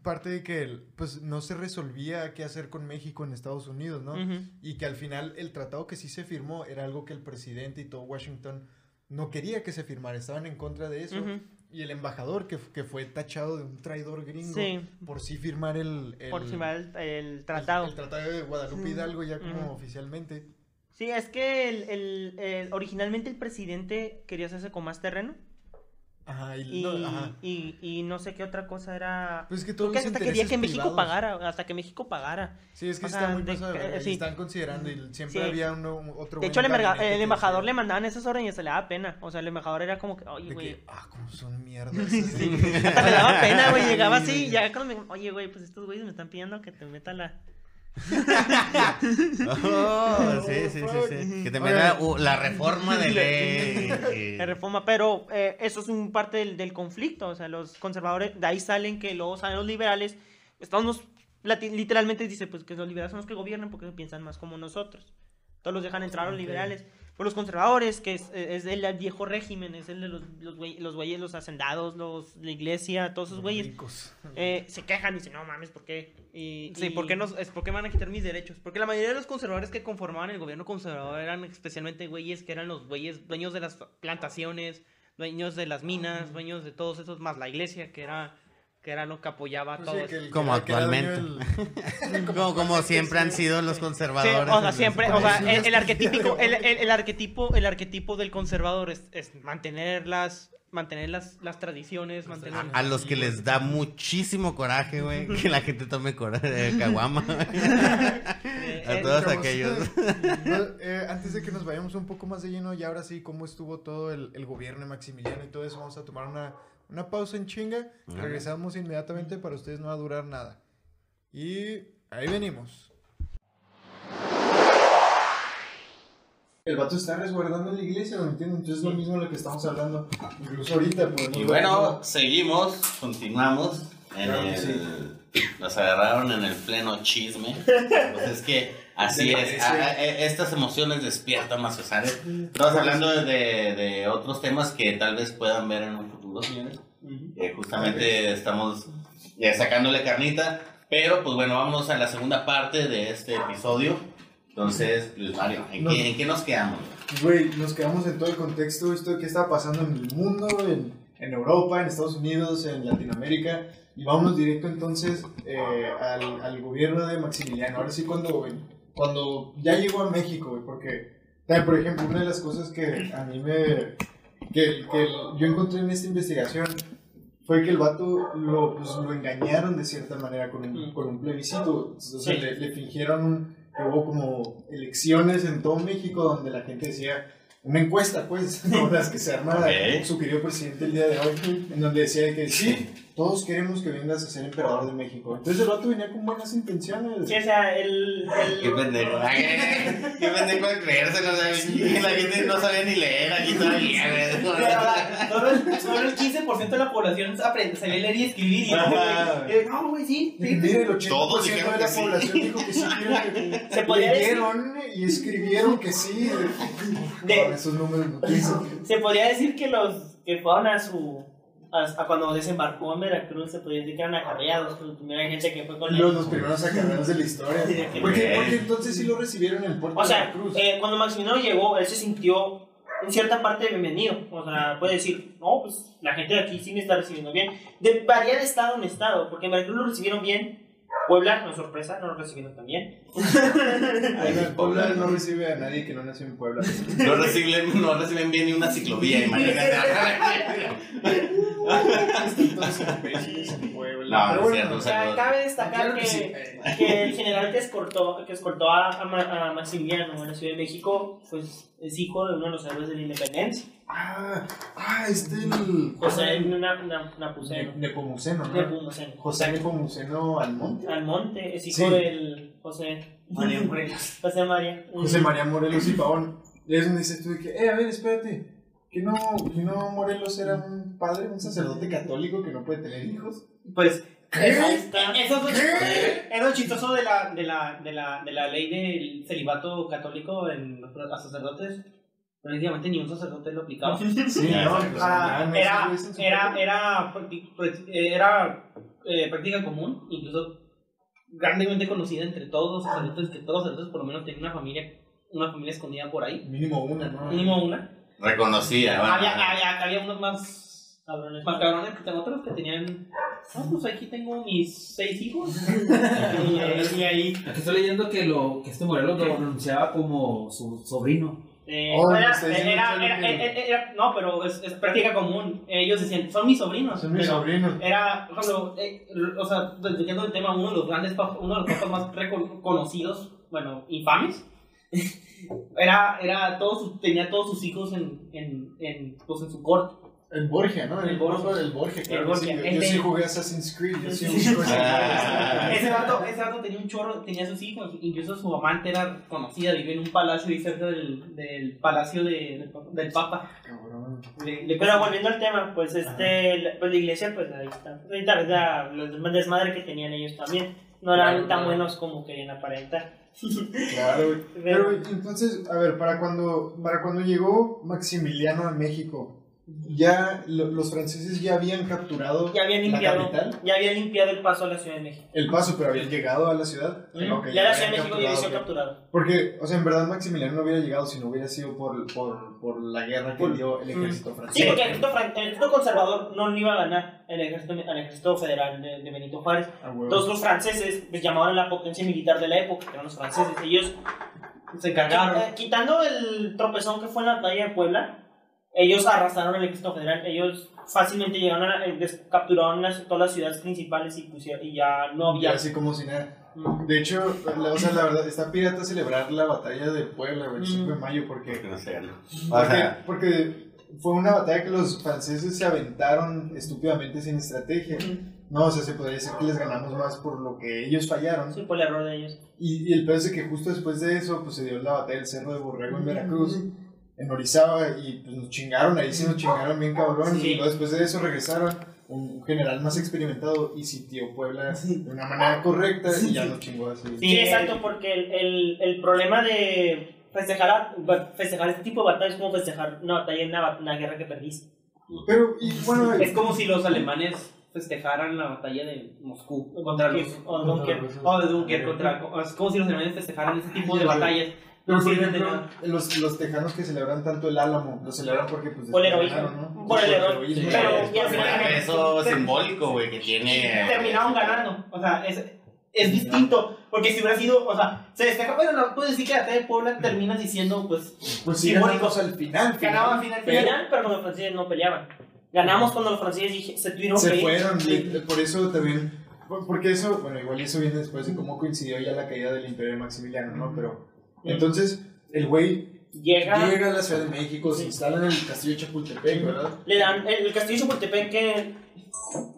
parte de que pues no se resolvía qué hacer con México en Estados Unidos, ¿no? Y que al final el tratado que sí se firmó era algo que el presidente y todo Washington no quería que se firmara, estaban en contra de eso. Y el embajador que, que fue tachado de un traidor gringo Sí. por sí firmar el, el- Por encima el, el tratado. El, tratado de Guadalupe Hidalgo ya como oficialmente. Sí, es que el, el- el- originalmente el presidente quería hacerse con más terreno Ajá, y, y no, ajá. y, y no sé qué otra cosa era. Pues es que Creo que hasta quería que México privados. pagara, hasta que México pagara. Sí, es que o está muy de- pasado eh, sí. están considerando y siempre Sí. había uno, un- otro De hecho, el, embajador le mandaban esas órdenes y se le daba pena. O sea, el embajador era como que, oye, güey. ah, como son mierdas. Hasta le daba pena, güey. Llegaba así Sí. y ya cuando me. Oye, güey, pues estos güeyes me están pidiendo que te meta la. Oh, sí, sí, sí, sí. Que te meta uh, la reforma de ley. la reforma, pero eh, eso es un parte del, del conflicto, o sea, los conservadores, de ahí salen que luego salen los liberales, estamos, literalmente dice, pues que los liberales son los que gobiernan porque piensan más como nosotros, todos los dejan entrar a los liberales, por los conservadores, que es, es el viejo régimen, es el de los, los, güey- los güeyes, los hacendados, los, la iglesia, todos esos güeyes, Ricos. eh, se quejan y dicen, no mames, ¿por qué? Y, Sí, y- ¿por qué, nos, es, ¿por qué me van a quitar mis derechos? Porque la mayoría de los conservadores que conformaban el gobierno conservador eran especialmente güeyes que eran los güeyes dueños de las plantaciones, dueños de las minas, dueños de todos esos, más la iglesia, que era, que era lo que apoyaba a Pues sí, todos. que el- Como actualmente. Como, como siempre han sido los Sí, conservadores. o sea, siempre, o sea, Sí, el, el sí, arquetípico, sí. el, el- el arquetipo, el arquetipo del conservador es, es mantener las, mantener las, las tradiciones, mantener... A, a los que les da muchísimo coraje, güey, que la gente tome coraje, caguama. eh, A eh, todos aquellos. eh, antes de que nos vayamos un poco más de lleno, y ahora sí, cómo estuvo todo el, el gobierno de Maximiliano y todo eso, vamos a tomar una, una pausa en chinga. Ajá. Regresamos inmediatamente, para ustedes no va a durar nada. Y ahí venimos. El vato está resguardando la iglesia, ¿no entienden? Entonces es lo mismo de lo que estamos hablando. Incluso ahorita, pues. Y bueno, seguimos, continuamos. En Claro el, Nos agarraron en el pleno chisme. Pues es que así es. a- a- e- estas emociones despiertan más Estamos hablando de, de otros temas que tal vez puedan ver en un futuro, señores. Eh, justamente estamos eh, sacándole carnita. Pero pues bueno, vámonos a la segunda parte de este episodio. Entonces, Luis Mario, ¿en, qué, en qué nos quedamos? Güey, nos quedamos en todo el contexto, esto de qué estaba pasando en el mundo, en, en Europa, en Estados Unidos, en Latinoamérica. Y vámonos directo entonces eh, al, al gobierno de Maximiliano. Ahora sí, cuando, cuando ya llegó a México, porque por ejemplo, una de las cosas que a mí me. Que, que yo encontré en esta investigación fue que el vato lo, pues, lo engañaron de cierta manera con un, con un plebiscito. O sea, Sí. le, le fingieron que hubo como elecciones en todo México donde la gente decía. Una encuesta, pues, como las que se arma Ok. su querido presidente el día de hoy, en donde decía que sí, todos queremos que vengas a ser emperador de México. Entonces el vato venía con buenas intenciones. Sí, o sea, el... Qué el pendejo. Ay, Qué pendejo de creérselo. o sea, La gente no sabía ni leer aquí todavía. Pero ahora, Solo el, solo el 15% de la población aprende, sabía leer y escribir. Y no, Ajá. güey, eh, no, güey, sí. Mira, el 80% Todos de la que sí. población dijo que sí. que- Se podría decir- y escribieron que sí. De- Con esos números no. Se podría decir que los que fueron a su. A, cuando desembarcó en Veracruz, se podría decir que eran acarreados. Pues, primera gente que fue con. Los, los primeros acarreados de la historia. Sí, Porque, ok. porque entonces sí lo recibieron en el puerto O de sea, Veracruz. eh, cuando Maximiliano llegó, él se sintió en cierta parte bienvenido. O sea, puede decir, no, pues la gente de aquí sí me está recibiendo bien. De, varía de estado en estado, porque en Veracruz lo recibieron bien. Puebla, no es sorpresa, no lo recibieron tan bien. Ay, no, Puebla no recibe a nadie que no nació en Puebla. No reciben, no reciben bien ni una ciclovía, imagínate. Puebla. No, bueno, cierto, O sea, cabe destacar que, que sí. que el general que escoltó, que escoltó a, a a Maximiliano en la Ciudad de México, pues es hijo de uno de los héroes de la independencia. Ah, ah, este el. José una, una, Napuceno. Ne- Nepomuceno, ¿no? Nepomuceno. José Nepomuceno Almonte. Almonte es hijo Sí. del José María Morelos. José María. José María Morelos y Pavón. Y es donde dices tú de que, eh, a ver, espérate. ¿Que no, que no Morelos era un padre, un sacerdote católico que no puede tener hijos? Pues, está. eso es lo, ¿Qué? es lo chistoso de la, de, la, de, la, de la ley del celibato católico en los a sacerdotes. Prácticamente ni un sacerdote lo aplicaba. Sí, no, pues, Ah, era, era, era, prácti- prácti- era eh, práctica común, incluso grandemente conocida entre todos los sacerdotes, que todos los sacerdotes por lo menos tenían una familia, una familia escondida por ahí, Mínimo una, ¿no? mínimo una. reconocía. bueno, había, había, había unos más Cabrones. más cabrones que otros que tenían, no, pues aquí tengo mis seis hijos. y, eh, y ahí, Aquí estoy leyendo que, lo, que este Morelos lo pronunciaba como su sobrino. Eh, Oh, era- era, era, no, pero es, es práctica común. Ellos decían, son mis sobrinos. Son mis sobrinos. Era, ejemplo, eh, o sea, desviando el tema, uno de los grandes, uno de los papas más reco- conocidos, bueno, infames, era, era todos tenía todos sus hijos en, en, en, pues, en su corte. El Borgia, ¿no? El, El Borgia. Borgia. El Borgia, claro. El Borgia. sí. Yo, yo sí jugué Assassin's Creed. Yo sí jugué Ah. Ese rato, ese rato tenía un chorro, tenía sus hijos, incluso su amante era conocida, vivía en un palacio ahí cerca del, del palacio de- del papa. Cabrón. Le- le- Pero volviendo al tema, pues este, la, pues la iglesia, pues ahí está. Ahorita ya la desmadre que tenían ellos también. No eran Claro, tan buenos como querían aparentar. Claro, güey. Pero, güey, entonces, a ver, para cuando, para cuando llegó Maximiliano a México, ya lo- los franceses ya habían capturado Ya habían la limpiado, capital, ya habían limpiado el paso a la Ciudad de México. el paso, pero habían llegado a la ciudad. ¿Mm? Ok, ya la Ciudad de México ya ok. capturado. Porque, o sea, en verdad Maximiliano no hubiera llegado si no hubiera sido por, por, por la guerra que Por- dio el Mm. ejército Sí, francés. porque el ejército, fran- el ejército conservador no le iba a ganar el ejército, al ejército federal de, de Benito Juárez. A huevo. Entonces los franceses pues, llamaban a la potencia militar de la época, que eran los franceses. Ellos se encargaron. Quitando el tropezón que fue en la batalla de Puebla, ellos arrastraron el ejército federal. Ellos fácilmente llegaron a eh, capturaron las- todas las ciudades principales y, pusieron, y ya no había. así como si nada. Mm. De hecho, la, o sea, la verdad, está pirata celebrar la batalla de Puebla, el 5 de mayo, porque No sé, ¿no? Porque, fue una batalla que los franceses se aventaron estúpidamente sin estrategia. No, o sea, se podría decir que les ganamos más por lo que ellos fallaron. Sí, por el error de ellos. Y, y el peor es que justo después de eso, pues se dio la batalla del Cerro de Borrego en Veracruz, en Orizaba, y pues nos chingaron, ahí sí nos chingaron bien cabrón. Sí. Y luego después de eso regresaron un, general más experimentado y sitió Puebla de una manera correcta y ya nos chingó así. Sí, exacto, porque el, el, el problema de festejar, festejar este tipo de batallas es como festejar una batalla en una, una guerra que perdiste. Pero, y bueno, Es como si los alemanes festejaran la batalla de Moscú contra los. O Dunkerque. O de Dunkerque contra. Es como si los alemanes festejaran ese tipo de batallas. Pero, No por ejemplo, los, los tejanos que celebran tanto el Álamo, lo celebran porque pues Por el heroísmo. ganaron, ¿no? Por el Por heroísmo. Pero- es y al por final- el peso ter- simbólico, güey, que tiene. Terminaron ganando. O sea, es, es distinto. Porque si hubiera sido, o sea, se destaca, bueno, no puedes decir que la de Puebla terminas diciendo, pues, Pues sí, Simbólico. ganamos al final. ganaba final. al final, pero cuando los franceses no peleaban. Ganamos cuando los franceses se tuvieron Se que fueron, y por eso también. por- Porque eso, bueno, igual eso viene después de cómo coincidió ya la caída del Imperio de Maximiliano, ¿no? Pero. Entonces, el güey Llega, llega a la Ciudad de México, se Sí. instala en el castillo de Chapultepec, ¿verdad? le dan el, castillo de Chapultepec que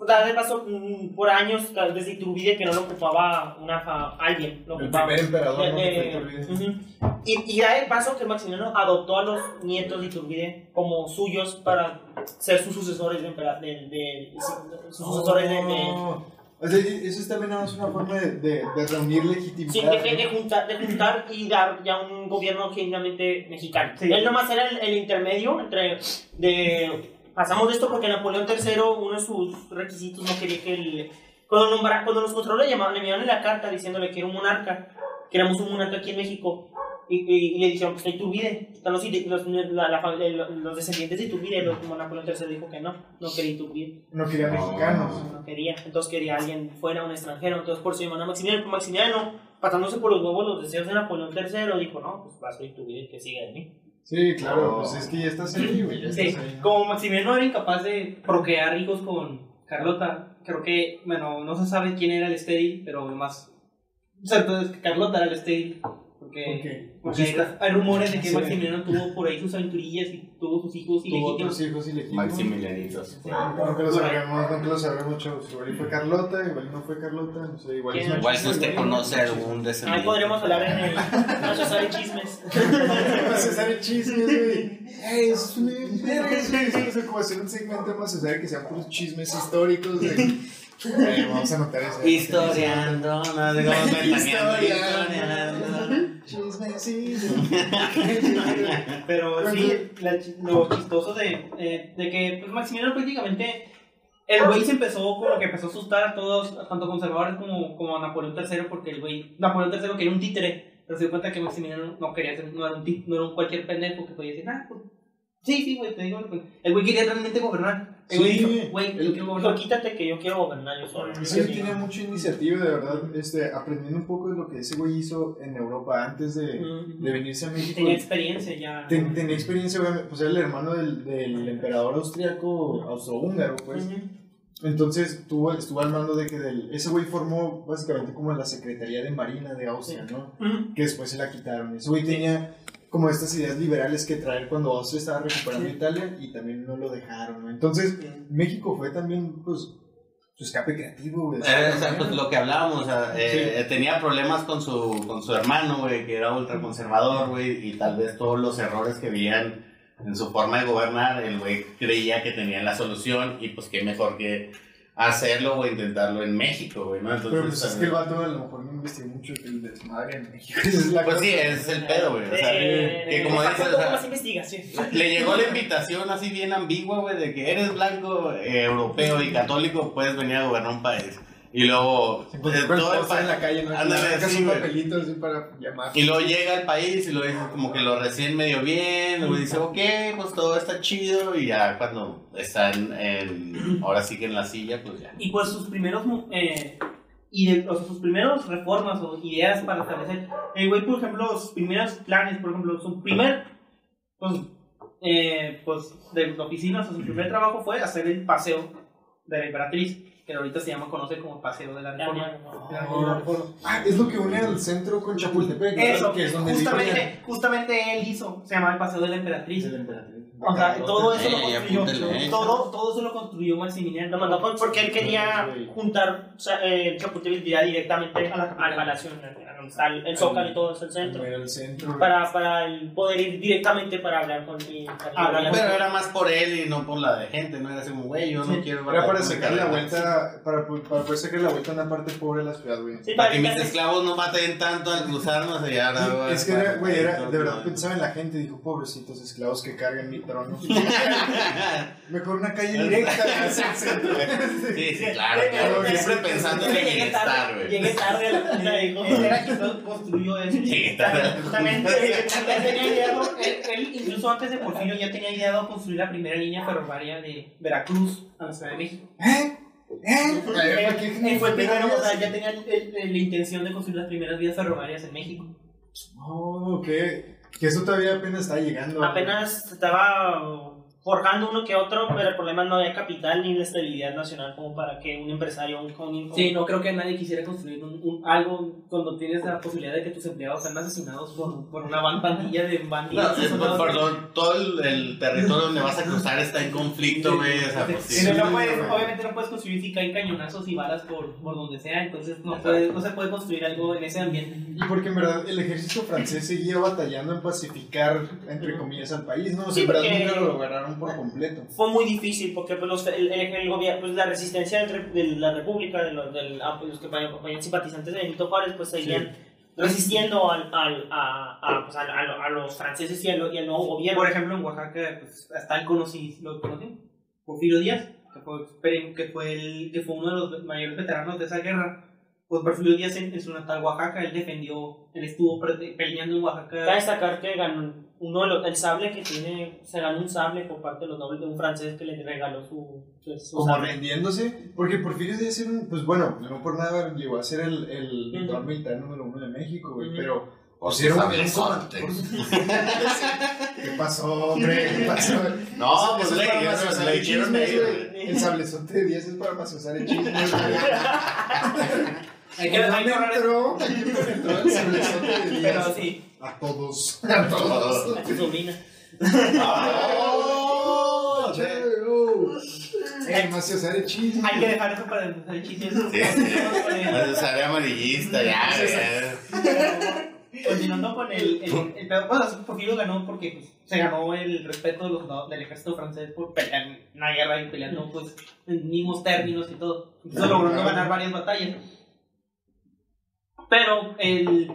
da de paso mm, por años desde Iturbide que no lo ocupaba una fa- alguien. Lo El ocupaba. primer emperador, ¿no? Eh, fue eh, Iturbide. ujú. y, y da el paso que Maximiliano adoptó a los nietos de Iturbide como suyos para ser sus sucesores de, empera- de, de- sus sucesores de, de- Oh. O sea, eso es también nada más una forma de, de, de reunir legitimidad. Sí, de, de- juntar, de juntar y dar ya un gobierno genuinamente mexicano. Sí. Él nomás era el, el intermedio entre de pasamos de esto porque Napoleón III uno de sus requisitos no quería que el cuando nombra, cuando los controló le llamaban le enviaron la carta diciéndole que era un monarca, queremos un monarca aquí en México. Y, y- y le dijeron, pues Iturbide. Los, los, la- la familia- los, descendientes de Iturbide. Los, Napoleón III dijo que no, no quería Iturbide. No quería mexicanos. No quería, entonces quería alguien fuera, un extranjero, entonces por eso llaman a Maximiliano, Pero Maximiliano, pasándose por los huevos los deseos de Napoleón III, dijo, no, pues va a ser tu vida el que siga de mí. Sí, claro, Oh. pues es que ya estás ahí, güey. Ya Sí, estás ahí. ¿no? como Maximiliano era incapaz de procrear hijos con Carlota, creo que, bueno, no se sabe quién era el estéril, pero más. O sea, entonces Carlota era el estéril. Porque, Ok. porque hay, hay rumores de que Sí. Maximiliano tuvo por ahí sus aventurillas y tuvo sus hijos Tuvo ilegítimos. otros hijos ilegítimos. Maximilianitos. Nunca lo sabremos, nunca lo sabremos, chavos. Igual y fue Carlota, igual no fue Carlota, no sé, igual una Igual si usted conoce algún Ahí descendiente. podremos hablar en el Necesario Chismes. Vamos a hacer chismes, güey. Ey, es como hacer un segmento más, o sea, que sean puros chismes históricos, vamos a anotar eso. Historiando, no sé cómo Historiando. Chismecillo. Pero sí, la lo chistoso de, de que pues, Maximiliano prácticamente. El güey se empezó como que empezó a asustar a todos, tanto conservadores como, como a Napoleón III, porque el güey, Napoleón III quería un títere, pero se dio cuenta que Maximiliano no quería ser, no era un tí- no era un cualquier pendejo que podía decir, ah, pues, sí, sí, güey, te digo, pues". el güey quería realmente gobernar. El güey Sí, dijo, güey, yo quiero gobernar. quítate que yo quiero gobernar yo solo. Sí, tiene mucha iniciativa, de verdad, este, aprendiendo un poco de lo que ese güey hizo en Europa antes de, Mm. de venirse a México. Tenía experiencia ya. Ten- tenía experiencia, obviamente, pues era el hermano del, del emperador austriaco, austrohúngaro, pues. Entonces tuvo, estuvo al mando de que del, ese güey formó básicamente como la Secretaría de Marina de Austria, ¿no? Que después se la quitaron. Ese güey tenía como estas ideas liberales que traer cuando Austria estaba recuperando Italia y también no lo dejaron, ¿no? Entonces México fue también, pues, su escape creativo, güey. Eh, o sea, pues lo que hablábamos, o sea, eh, tenía problemas con su, con su hermano, güey, que era ultraconservador, güey, y tal vez todos los errores que veían en su forma de gobernar, el güey creía que tenía la solución y pues qué mejor que hacerlo o intentarlo en México, güey, ¿no? Entonces, Pero pues es que el vato a lo mejor no investigó mucho el desmadre en México. Esa es la pues cosa. sí, ese es el pedo, güey, o sea, Eh, que como dices, o sea, más investigación. le llegó la invitación así bien ambigua, güey, de que eres blanco, eh, europeo y católico, puedes venir a gobernar un país. Y luego, eh, el todo el póster pa- en la calle, ¿no? Ándale, sí, un papelito así para llamar. Y luego llega al país y lo dice como que lo recién medio bien, luego dice, ok, pues todo está chido, y ya cuando están en, ahora sí que en la silla, pues ya. Y pues sus primeros mu- eh, ide- o sea, sus primeros reformas o ideas para establecer el güey por ejemplo sus primeros planes por ejemplo su primer pues eh, pues de oficina o sea, su primer trabajo fue hacer el paseo de la emperatriz que ahorita se llama conoce como paseo de la reforma. De la- de la reforma. Ah, es lo que une al centro con Chapultepec, eso que es donde vive justamente justamente él hizo se llama el paseo de la emperatriz. El emperatriz. o sea todo eso lo construyó. todo todo eso lo construyó Maximiliano. Lo mandó por- porque él quería juntar o sea, eh, Chapultepec directamente a la- al palacio, a donde está el, el Zócalo y todo eso, el centro. Era el centro. Para, para el poder ir directamente para hablar con y, para Hablar con- Pero era más por él y no por la de gente, no era así como, güey, yo no Sí. quiero... Era para sacar la cargan". vuelta, para, para poder sacar la vuelta a una parte pobre de la ciudad, güey. Sí, Para que mis esclavos no maten tanto al cruzarnos allá. ahora, güey, Es que era, güey, era, de verdad pensaba en la gente, dijo, pobrecitos esclavos que cargan mi trono. Mejor una calle directa hacia el centro. Sí, sí, claro, claro. Siempre pensando en el bienestar, tarde, güey. llegué tarde a la dijo. Construyó eso. También, Él tenía ideado, él, él incluso antes de Porfirio ya tenía ideado construir la primera línea ferroviaria de Veracruz a la Ciudad de México. ¿Eh? ¿Eh? ¿Para qué Él fue el primero, o sea, ya tenía el- el- la intención de construir las primeras vías ferroviarias en México. Oh, que, que eso todavía apenas está llegando. Apenas estaba forjando uno que otro, pero el problema no había capital ni la estabilidad nacional como para que un empresario, un, un- Sí, no creo que nadie quisiera construir un, un- algo cuando tienes la posibilidad de que tus empleados sean asesinados por, por una ban- pandilla de No, bandidos. eh, soldados. perdón, todo el, el territorio donde vas a cruzar está en conflicto, güey. O sea, pues Sí, sí. no, no puedes- obviamente no puedes construir si caen cañonazos y balas por, por donde sea, entonces no, puede- no se puede construir algo en ese ambiente. Y porque en verdad el ejército francés seguía batallando en pacificar, entre comillas, al país, ¿no? O sea, Sí, en verdad porque- nunca lo lograron por completo. fue muy difícil porque pues, los- el, el- el gobierno, pues, la resistencia de la República, de los, del- ah, pues, los que vayan simpatizantes de Benito Juárez, pues seguían resistiendo al, al, a, a, pues, a, a- a los franceses y al, y al nuevo gobierno. Por ejemplo, en Oaxaca pues, hasta el conocí, ¿lo conocí? Porfirio Díaz, que fue, que, fue el, que fue uno de los mayores veteranos de esa guerra. Pues Porfirio Díaz en, en su natal Oaxaca, él defendió, él estuvo peleando en Cabe Oaxaca. destacar que ganó uno de los, el sable que tiene, se ganó un sable por parte de los nobles de un francés que le regaló su, su, su Como sable. rindiéndose, porque Porfirio Díaz era un, pues bueno, no por nada llegó a ser el, el Ujú. dictador militar número uno de México, güey, Ujú. pero Por pues, sus era un-. ¿Qué pasó, hombre? ¿Qué pasó? No, Eso- pues, le el hicieron. El sablezote de Díaz es para maciosar el chisme, güey. Hay que, hay que entró, el sablezote de Díaz. Pero sí, A todos. A todos. A su sobrina. ¡Oh! maciosar el chisme. hay que dejar eso para empezar el chiste. Sí, sí. Sale amarillista, ya, güey. Continuando con el, el, el pedo, bueno, Porfirio ganó porque pues, se ganó el respeto de los, del ejército francés por pelear en una guerra y peleando pues, en mismos términos y todo. Entonces logrando ganar varias batallas. Pero el,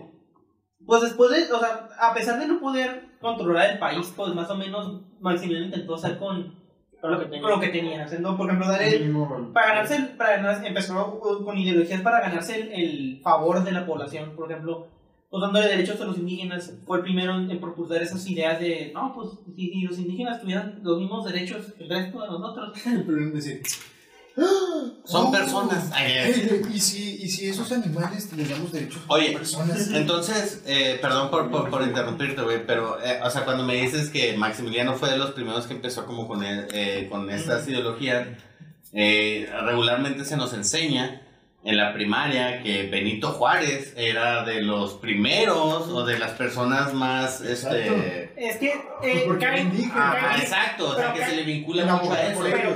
pues después de, o sea, a pesar de no poder controlar el país, pues más o menos Maximiliano intentó hacer con, Con lo que tenía. con lo que tenía. haciendo, por ejemplo, dar el, para ganarse, el- para ganarse- empezó con ideologías para ganarse el, el favor de la población, por ejemplo, pues dándole derechos a los indígenas, fue el primero en, en propulsar esas ideas de, no, pues si, si los indígenas tuvieran los mismos derechos que el resto de nosotros, Pero en decir, Son Oh. personas. ¿y, si, ¿Y si esos animales les damos derechos Oye, personas? Entonces, eh, perdón por, por, por interrumpirte, güey, pero, eh, o sea, cuando me dices que Maximiliano fue de los primeros que empezó como con, el- eh, con estas ideologías, eh, regularmente se nos enseña en la primaria que Benito Juárez era de los primeros o de las personas más, este... es que Pues eh, caen. Ajá, caen- exacto, o sea, que caen- se le vincula mucho a eso. pero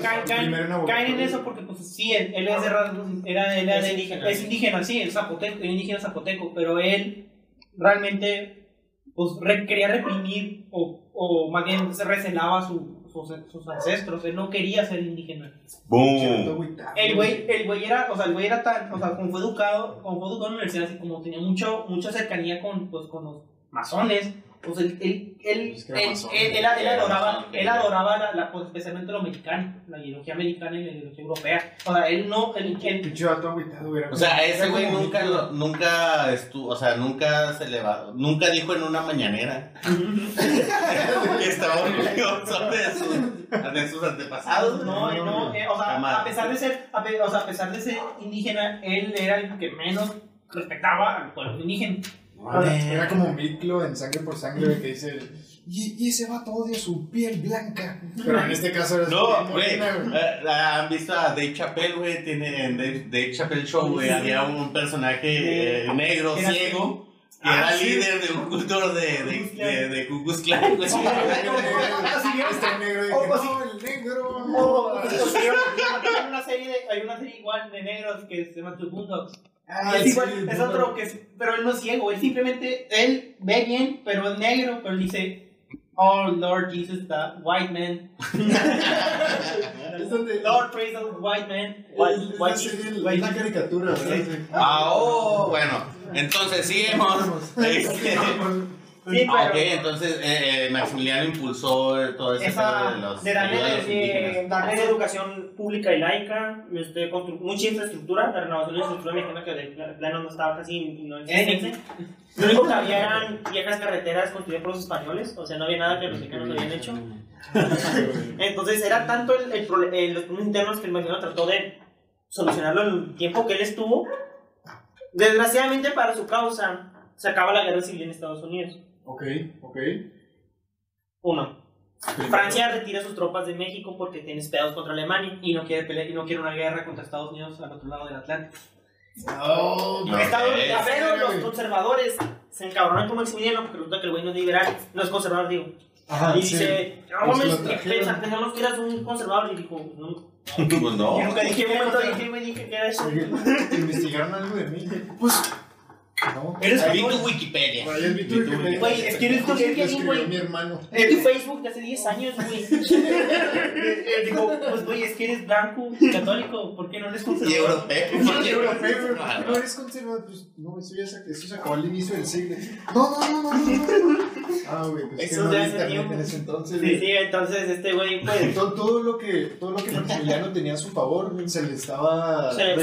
caen, en eso porque pues sí, él, él es de rasgos, era, era Es de- indígena. es indígena, sí, el zapoteco, el indígena zapoteco, pero él realmente pues re- quería reprimir o, o más bien se recelaba su, sus, sus ancestros, él no quería ser indígena. ¡Boom! El güey, el güey era, o sea, el güey era tan, o sea, como fue educado, como fue educado en la universidad, así como tenía mucho, mucha cercanía con, pues, con los masones, pues él, él, él, Es que era él, él- él- él adoraba, él adoraba la, la- pues, especialmente lo americano, la ideología americana y la ideología europea. O sea, él no, él, O sea, ese güey nunca, lo- nunca estuvo, o sea, nunca se levantó, nunca dijo en una mañanera que estaba orgulloso de sus, de sus antepasados. no, él no, eh, o sea, Jamás. a pesar de ser, a, o sea, a pesar de ser indígena, él era el que menos respetaba al pueblo indígena. Era como Miklo en Sangre por Sangre, que dice... Y, y ese vato odia su piel blanca. Pero en este caso era su No, piel güey, eh, ¿han visto a Dave Chappelle, güey? Tiene en Dave, Dave Chappelle Show, güey, había un personaje eh, negro, Era- ciego, que Ah, era sí. líder de un cultor de, de, de, de Ku Klux Klan, güey. Este negro no, el negro. Hay una serie igual de negros que se llama. Ah, es sí, igual, otro que es, pero él no es ciego, él simplemente, él ve bien, pero es negro, pero él dice, oh Lord Jesus, the white man, Es donde... Lord praise the white man. White- es white- serie, la- la caricatura, ¿verdad? Ah, oh, bueno, entonces sigamos. Este, Sí, Ah, ok, pero entonces eh, eh, Maximiliano impulsó eh, todo ese esa, de los, de darle, a los de- darle educación pública y laica, este, mucha infraestructura, la renovación de la infraestructura mexicana que de plano no estaba casi no existente. Lo único que había eran viejas carreteras construidas por los españoles, o sea, no había nada que los mexicanos habían hecho. Entonces era tanto el, el prole- eh, los problemas internos que el Maximiliano trató de solucionarlo en el tiempo que él estuvo. Desgraciadamente para su causa, se acaba la guerra civil en Estados Unidos. Ok, ok. Uno, Francia retira sus tropas de México porque tiene pedos contra Alemania. Y no quiere pelear, y no quiere una guerra contra Estados Unidos al otro lado del Atlántico. Oh, Ok. Estados Unidos, pero los conservadores se encabronan con Maximiliano porque resulta que el güey no es liberal, no es conservador, digo. Ajá, y sí. dice, no mames, pensamos que eras un conservador. Y dijo, no. Pues no. Y nunca dije, un momento dije, me dije que era eso. ¿Investigaron algo de mí? Pues. No. Eres Vi tu Wikipedia. Vi tu Wikipedia. Güey, es que eres tu LinkedIn, güey. mi hermano. Es tu Facebook de hace 10 años, güey. Eh, Digo, pues güey, es que eres blanco, católico, ¿por qué no eres Y conservador? No, europeo. Claro. No eres conservador. Pues no, eso ya se, eso se acabó al inicio del siglo. No, no, no, no. Ah, güey, pues Eso había hace tiempo. en ese entonces. Sí, güey. sí, entonces este güey, pues. Todo, lo que todo lo que Maximiliano tenía a su favor se le estaba Se,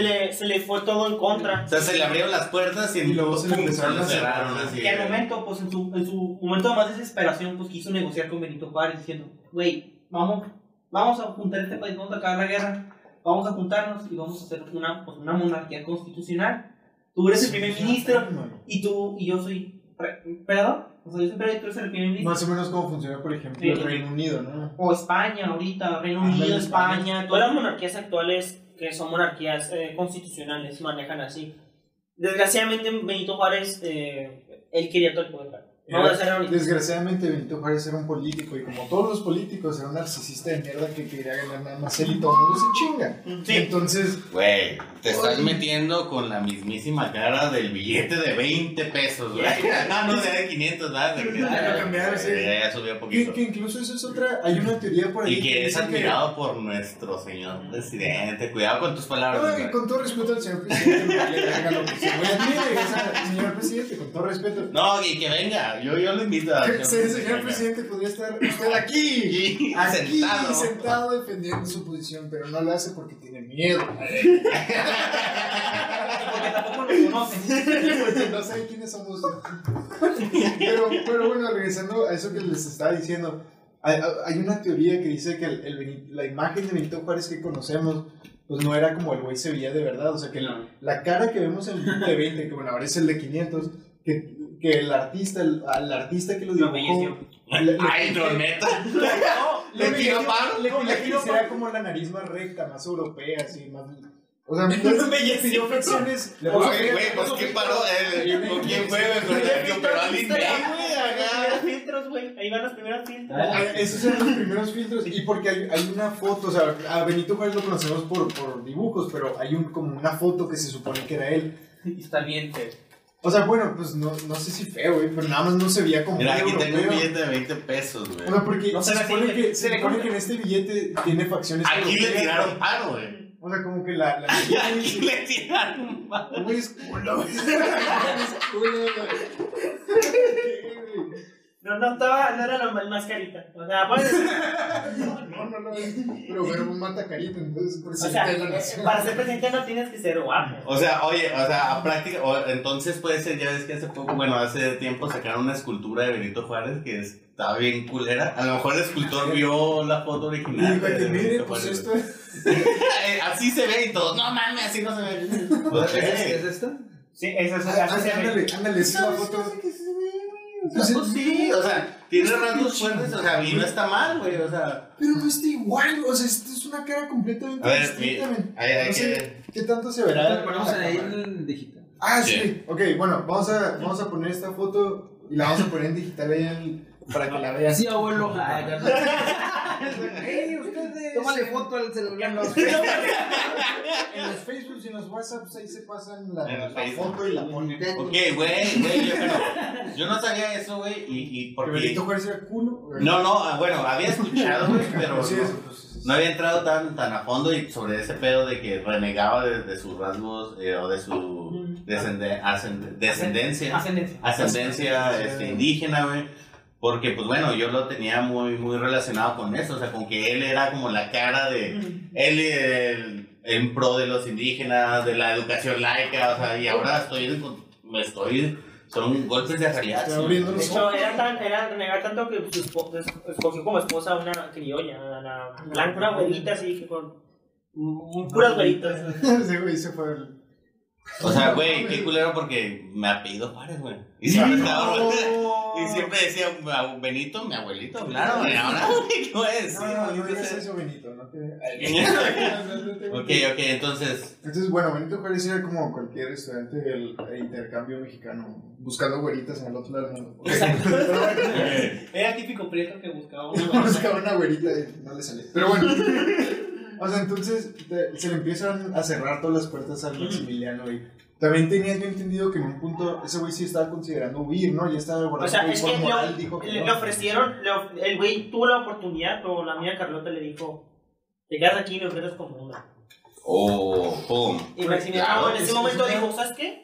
le, se le fue todo en contra. O sea, se le abrieron las puertas y, Y luego se le empezaron a cerrar. Que al momento, pues en su, en su momento de más desesperación, pues quiso negociar con Benito Juárez diciendo, güey, vamos, vamos a juntar este país, vamos a acabar la guerra, vamos a juntarnos y vamos a hacer una, pues, una monarquía constitucional. Tú eres el primer ministro y tú y yo soy emperador. O sea, yo soy emperador y tú eres el primer ministro. Más o menos como funciona, por ejemplo, Sí. el Reino Unido, ¿no? O España ahorita, Reino Unido, España. España, Todas las monarquías actuales, que son monarquías eh, constitucionales, manejan así. Desgraciadamente, Benito Juárez, eh, él quería todo el poder. Ahorita. Desgraciadamente Benito Juárez era un político y como todos los políticos era un narcisista de mierda que quería ganar nada más él y todo el mundo se chinga. Sí. Entonces, Güey, te estás metiendo con la mismísima cara del billete de 20 pesos, güey. Ah, no, de 500, ¿verdad? De- Ya lo cambiaron, sí. Ya, ya subió que, poquito. que incluso eso es otra, hay una teoría por ahí Y que es que- admirado por nuestro señor presidente. Cuidado con tus palabras. Güey. con todo respeto al señor presidente, lo que se voy a admirar, o sea, señor presidente, con todo respeto. No, y que venga. Yo, yo lo invito a. Sí, señor presidente, podría estar usted aquí, Y aquí sentado. sentado. defendiendo su posición, pero no lo hace porque tiene miedo. Porque tampoco nos conocen. Porque no sabe quiénes somos. Pero, pero bueno, regresando a eso que les estaba diciendo, hay, hay una teoría que dice que el, el la imagen de Benito Juárez que conocemos, pues no era como el güey se veía de verdad. O sea, que la, la cara que vemos en el de 20, que bueno, ahora es el de 500, que, que el artista, el, al artista que lo Lo dibujó. embelleció. le- le- Ay, no, neta. le Le tiró paro. Le, le, Le tiró quisiera como la nariz más recta, más europea, así, más. O sea, le pidió flexiones. Le puso- Güey, güey, pues ¿quién paró? Eh, ¿Con quién fue? güey? Con el que operó al Inter, güey, Los acá. primeros filtros, güey. Ahí van los primeros filtros. Ah, Esos eran los primeros filtros. Y porque hay, hay una foto, o sea, a Benito Juárez lo conocemos por, por dibujos, pero hay un, como una foto que se supone que era él. Y está bien. O sea, bueno, pues no, no sé si feo, güey, pero nada más no se veía como Mira, aquí tengo un billete de 20 pesos, güey. O sea, porque No se, supone que, se se le supone que en este billete tiene facciones Aquí le tiraron paro, güey. O sea, como que la... la Aquí le tiraron paro. Güey, es culo, güey. Es culo, güey. No, no estaba, no era la mascarita. O sea, pues, No, no, no. Pero verbo mata carita, entonces o presidente sea, de la nación. para ser presidente no tienes que ser guapo. O sea, oye, o sea, a práctica, o- entonces puede ser, ya ves que hace poco, bueno, hace tiempo sacaron una escultura de Benito Juárez que estaba bien culera. A lo mejor el escultor vio la foto Y original. de mire, Benito pues esto es... Eh, así se ve y todo. No mames, así no se ve. Ok. ¿Es esta? Sí, eso es Ah, así. Ándale, ándale, es la foto. Pues, Pues sí, o sea, tiene rasgos fuertes, o sea, y no está mal, güey, o sea. Pero no está igual, o sea, esta es una cara completamente A ver, distinta, hay No sé qué tanto se verá. Lo ponemos ahí en digital. Ah, sí. Sí. Ok, bueno, vamos a, vamos a poner esta foto y la vamos a poner en digital ahí en- para que la vean. Sí, abuelo. Ay, ya Ey, ustedes. Tómale foto al En celular. los, Facebook, en los Facebook y en los WhatsApps ahí se pasan la, la foto y la ponen. Ok, güey, güey, yo, pero yo no sabía eso, güey, y, y ¿Que porque... Benito Juárez era culo? No, no, ah, bueno, había escuchado, güey, pero Sí, no, eso, pues, no había entrado tan, tan a fondo y sobre ese pedo de que renegaba de, de sus rasgos eh, o de su descende- ascend- descendencia. Ascendencia. ascendencia este, indígena, güey. Porque, pues bueno, yo lo tenía muy, muy relacionado con eso. O sea, con que él era como la cara de. Él el, en pro de los indígenas, de la educación laica. O sea, y ahora estoy. en- Me estoy. Son golpes de realidad. De hecho, era, tan, era renegar tanto que escogió como esposa a una criolla, una blanca, una güerita así que con Puras güeritas. Ese güey se fue el... O sea, güey, qué culero porque me apellido Juárez, güey. Y siempre estaba- Y siempre decía "Abu- Benito, mi abuelito, claro, güey. Ahora, ¿qué voy a decir? No, no, no digas eso, Benito, no te... Ok, ok, entonces. Entonces, bueno, Benito Juárez era como cualquier estudiante del intercambio mexicano, buscando güeritas en el otro lado del mundo. Era típico prieto que buscaba una buscaba una güerita y no le salía. Pero bueno, o sea, entonces te- se le empiezan a cerrar todas las puertas al Maximiliano y también tenía yo entendido que en un punto ese güey sí estaba considerando huir, ¿no? Ya estaba O sea, es que moral, le, dijo que le- no. le ofrecieron, le of- el güey tuvo la oportunidad, pero la mía Carlota le dijo, te quedas aquí y me ofreces como una. Oh, pum. Y Maximiliano Claro, en ese es- momento es una- dijo, ¿sabes qué?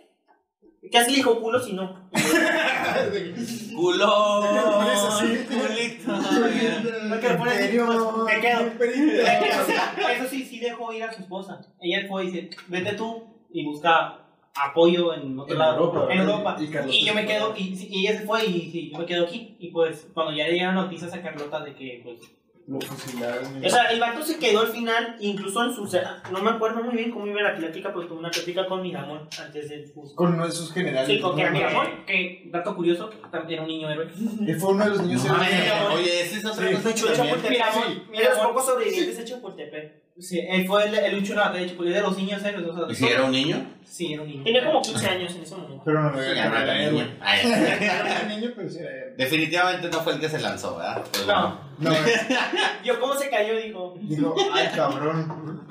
Casi le dijo culo si no. Culo. Eso sí. Culito. No, que le pones- Imperio, me quedo. imperio. Eso sí, eso sí, sí dejó ir a su esposa. Ella fue y dice, vete tú y busca apoyo en otro En lado. Europa, en. Europa. Y Y, yo me quedo, y, y ella se fue y sí, yo me quedo aquí. Y pues cuando ya llegaron noticias a Carlota de que pues Lo fusilaron. O sea, el vato se quedó al final, incluso en su... No me acuerdo muy bien cómo iba la plática, pues tuve una plática con Miramón antes del curso. con uno de sus generales. Sí, con que. Miramón. Que, dato curioso, también era un niño héroe. Él fue uno de los niños No, héroes. Oye, esa es otra Sí, Chapultepec. Sí. Miramón, de los pocos sobrevivientes de Chapultepec. Sí, él fue el, el lucho de la batalla de los niños héroes. O sea, ¿Y si era un niño? Sí, era un niño. Tenía como 15 años en ese momento. Pero no, no Sí, era ya no era héroe. niño. Ay, Era niño, pero sí era héroe. Definitivamente no fue el que se lanzó, ¿verdad? Pues bueno. No. No, Yo, ¿cómo se cayó? Dijo. dijo, ay, cabrón.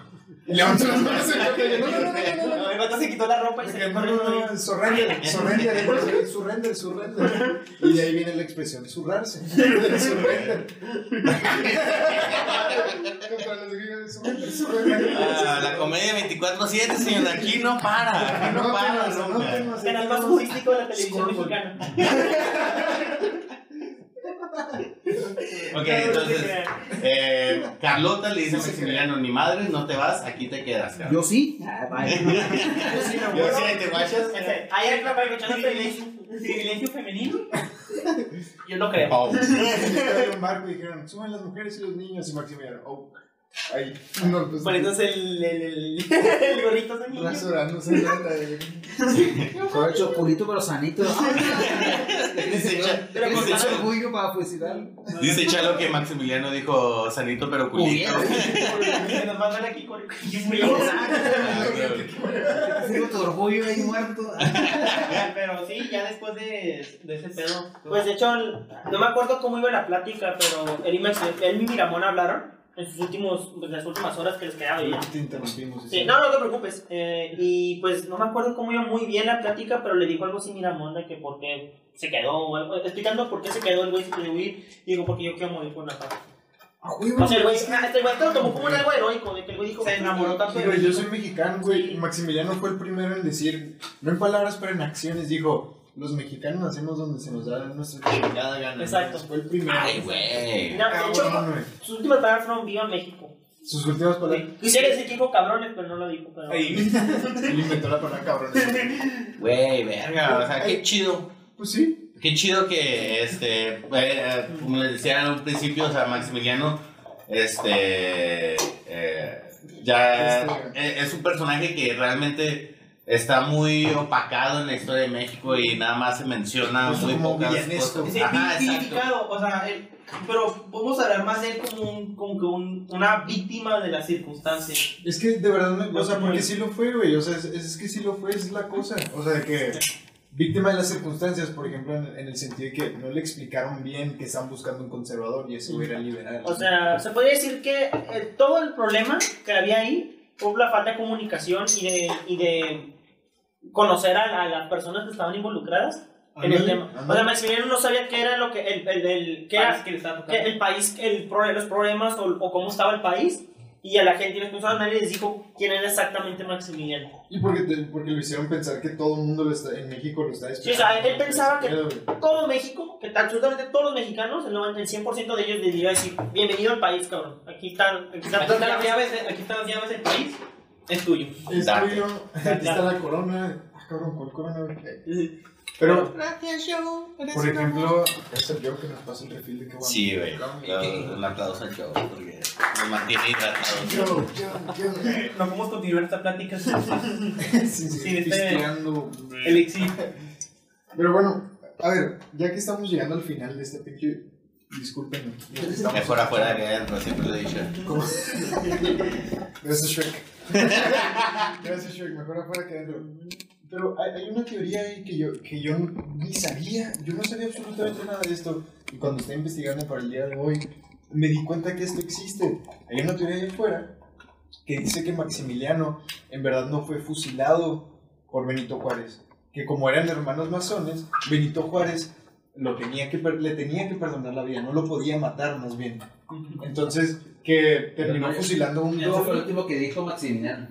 Y levantó las manos y dijo, no, no, no, no, no, no. El vato se quitó la ropa y se No, quedó no, no, no, surrender, surrender, surrender, surrender. Y de ahí viene la expresión zurrarse. Surrender. Ah, la comedia 24-7, señor, aquí no para. Aquí no para. Anótenos, Canal más anótenos. turístico de la televisión Scoreboard. mexicana. Ok, entonces, eh, Carlota le dice a Maximiliano, ni madre, no te vas, aquí te quedas. Yo sí. Ah, vaya. Yo sí, ahí te guachas. Ahí hay aprovechando el privilegio, privilegio femenino. Yo no creo. Oh. Un barco y dijeron, suben las mujeres y los niños. Y Maximiliano, oh, ahí. No, pues, Poniéndose el, el, el, el gorrito de niño. rasurándose. eh. Con el chocolito pero sanito. Dice, orgullo para fusilar. dice Chalo que Maximiliano dijo sanito pero culito. Nos mandan aquí con el. Tengo tu orgullo ahí muerto. Pero sí, ya después de, de ese pedo. Pues de hecho, no me acuerdo cómo iba la plática, pero él y, Max, él y Miramón hablaron en sus últimos, pues, las últimas horas que les quedaba ya. Te interrumpimos. Sí, no, no te preocupes. Eh, y pues no me acuerdo cómo iba muy bien la plática, pero le dijo algo así Miramón de que por qué se quedó, o algo, explicando por qué se quedó el güey sin huir. Y digo, porque yo quiero morir por una paz. Ah, huevo, O sea, el güey, este güey lo tomó como un algo heroico, de que el güey dijo, Se enamoró tanto Pero yo soy mexicano, güey. Maximiliano fue el primero en decir, no en palabras, pero en acciones, dijo, los mexicanos nacemos donde se nos da nuestra chingada gana. Exacto. Fue el primero. Ay, güey. No, de hecho, Cabrón, güey. sus últimas palabras fueron Viva México. Sus últimas palabras. Quisiera decir que dijo cabrones, pero no lo dijo. Pero... Él inventó la palabra cabrón. Güey, verga, o sea, qué chido. Pues sí. Qué chido que, este, eh, como les decía en un principio, o sea, Maximiliano, este, eh, ya Este- eh, es un personaje que realmente está muy opacado en la historia de México y nada más se menciona Pues muy pocas cosas. Sí, Ajá, vilificado, o sea, él- pero podemos hablar más de él como, un, como que un- una víctima de las circunstancias. Es que de verdad, me- o sea, porque sí lo fue, güey. O sea, es, es que sí lo fue, esa es la cosa. O sea, de que víctima de las circunstancias, por ejemplo, en, en el sentido de que no le explicaron bien que están buscando un conservador y güey era liberal. O sea, se podría decir que eh, todo el problema que había ahí fue la falta de comunicación y de, y de conocer a, a las personas que estaban involucradas en el tema. O sea, Maximiliano no sabía qué era lo que el, el, el- qué País era, que el país, el, los problemas o, o cómo estaba el país. Y a la gente irresponsable nadie les dijo quién era exactamente Maximiliano. Y porque, te- porque lo hicieron pensar que todo el mundo lo está, en México lo está Sí, o sea, él pensaba que-. Todo México, que absolutamente todos los mexicanos, el 90, el 100% de ellos debería decir, bienvenido al país, cabrón. Aquí están, aquí están Aquí están las llaves, aquí están las llaves del país, es tuyo. Es tuyo, aquí está la corona. Cabrón, ¿cuál corona? güey? Pero, por ejemplo, es el yo que nos pasa el refil de que. Sí, güey. Un aplauso al show porque nos mantiene hidratados. Yo, yo, yo. No podemos continuar esta plática sin Sí, sí, Sí, este- elixir. Pero bueno, a ver, ya que estamos llegando al final de este pinche. Estamos- Mejor afuera que adentro, siempre lo he dicho. ¿Cómo? Gracias, Shrek. Gracias, Shrek. Mejor afuera que adentro. Pero hay, hay una teoría ahí que yo, que yo ni sabía. Yo no sabía absolutamente nada de esto. Y cuando estaba investigando para el día de hoy, me di cuenta que esto existe. Hay una teoría ahí afuera que dice que Maximiliano en verdad no fue fusilado por Benito Juárez. Que como eran hermanos masones, Benito Juárez lo tenía que le tenía que perdonar la vida, no lo podía matar más bien. Entonces, que terminó fusilando un Eso fue lo último que dijo Maximiliano.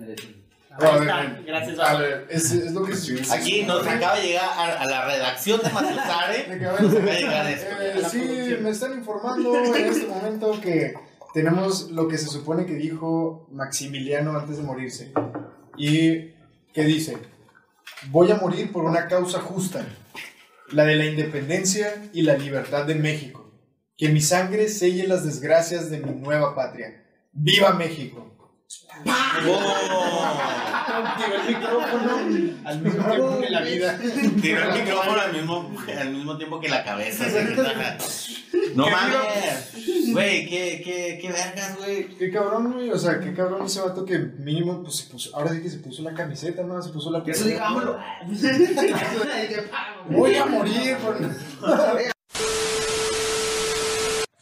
De hecho. A ver, está, gracias, a Vale. ver, es, es lo que se Aquí nos acaba de llegar a, a la redacción de Matutare. Me acaba de- llegar esto. Eh, sí, me están informando en este momento que tenemos lo que se supone que dijo Maximiliano antes de morirse. Y que dice, voy a morir por una causa justa, la de la independencia y la libertad de México. Que mi sangre selle las desgracias de mi nueva patria. ¡Viva México! Tiró el micrófono al mismo tiempo que la vida. Tiró el micrófono al mismo, al mismo tiempo que la cabeza. No mames. Güey, qué, qué, qué vergas, güey. Qué cabrón, güey. O sea, qué cabrón ese vato que mínimo, pues se puso. Ahora sí que se puso la camiseta, ¿no? Se puso la eso digámoslo. Voy a morir por.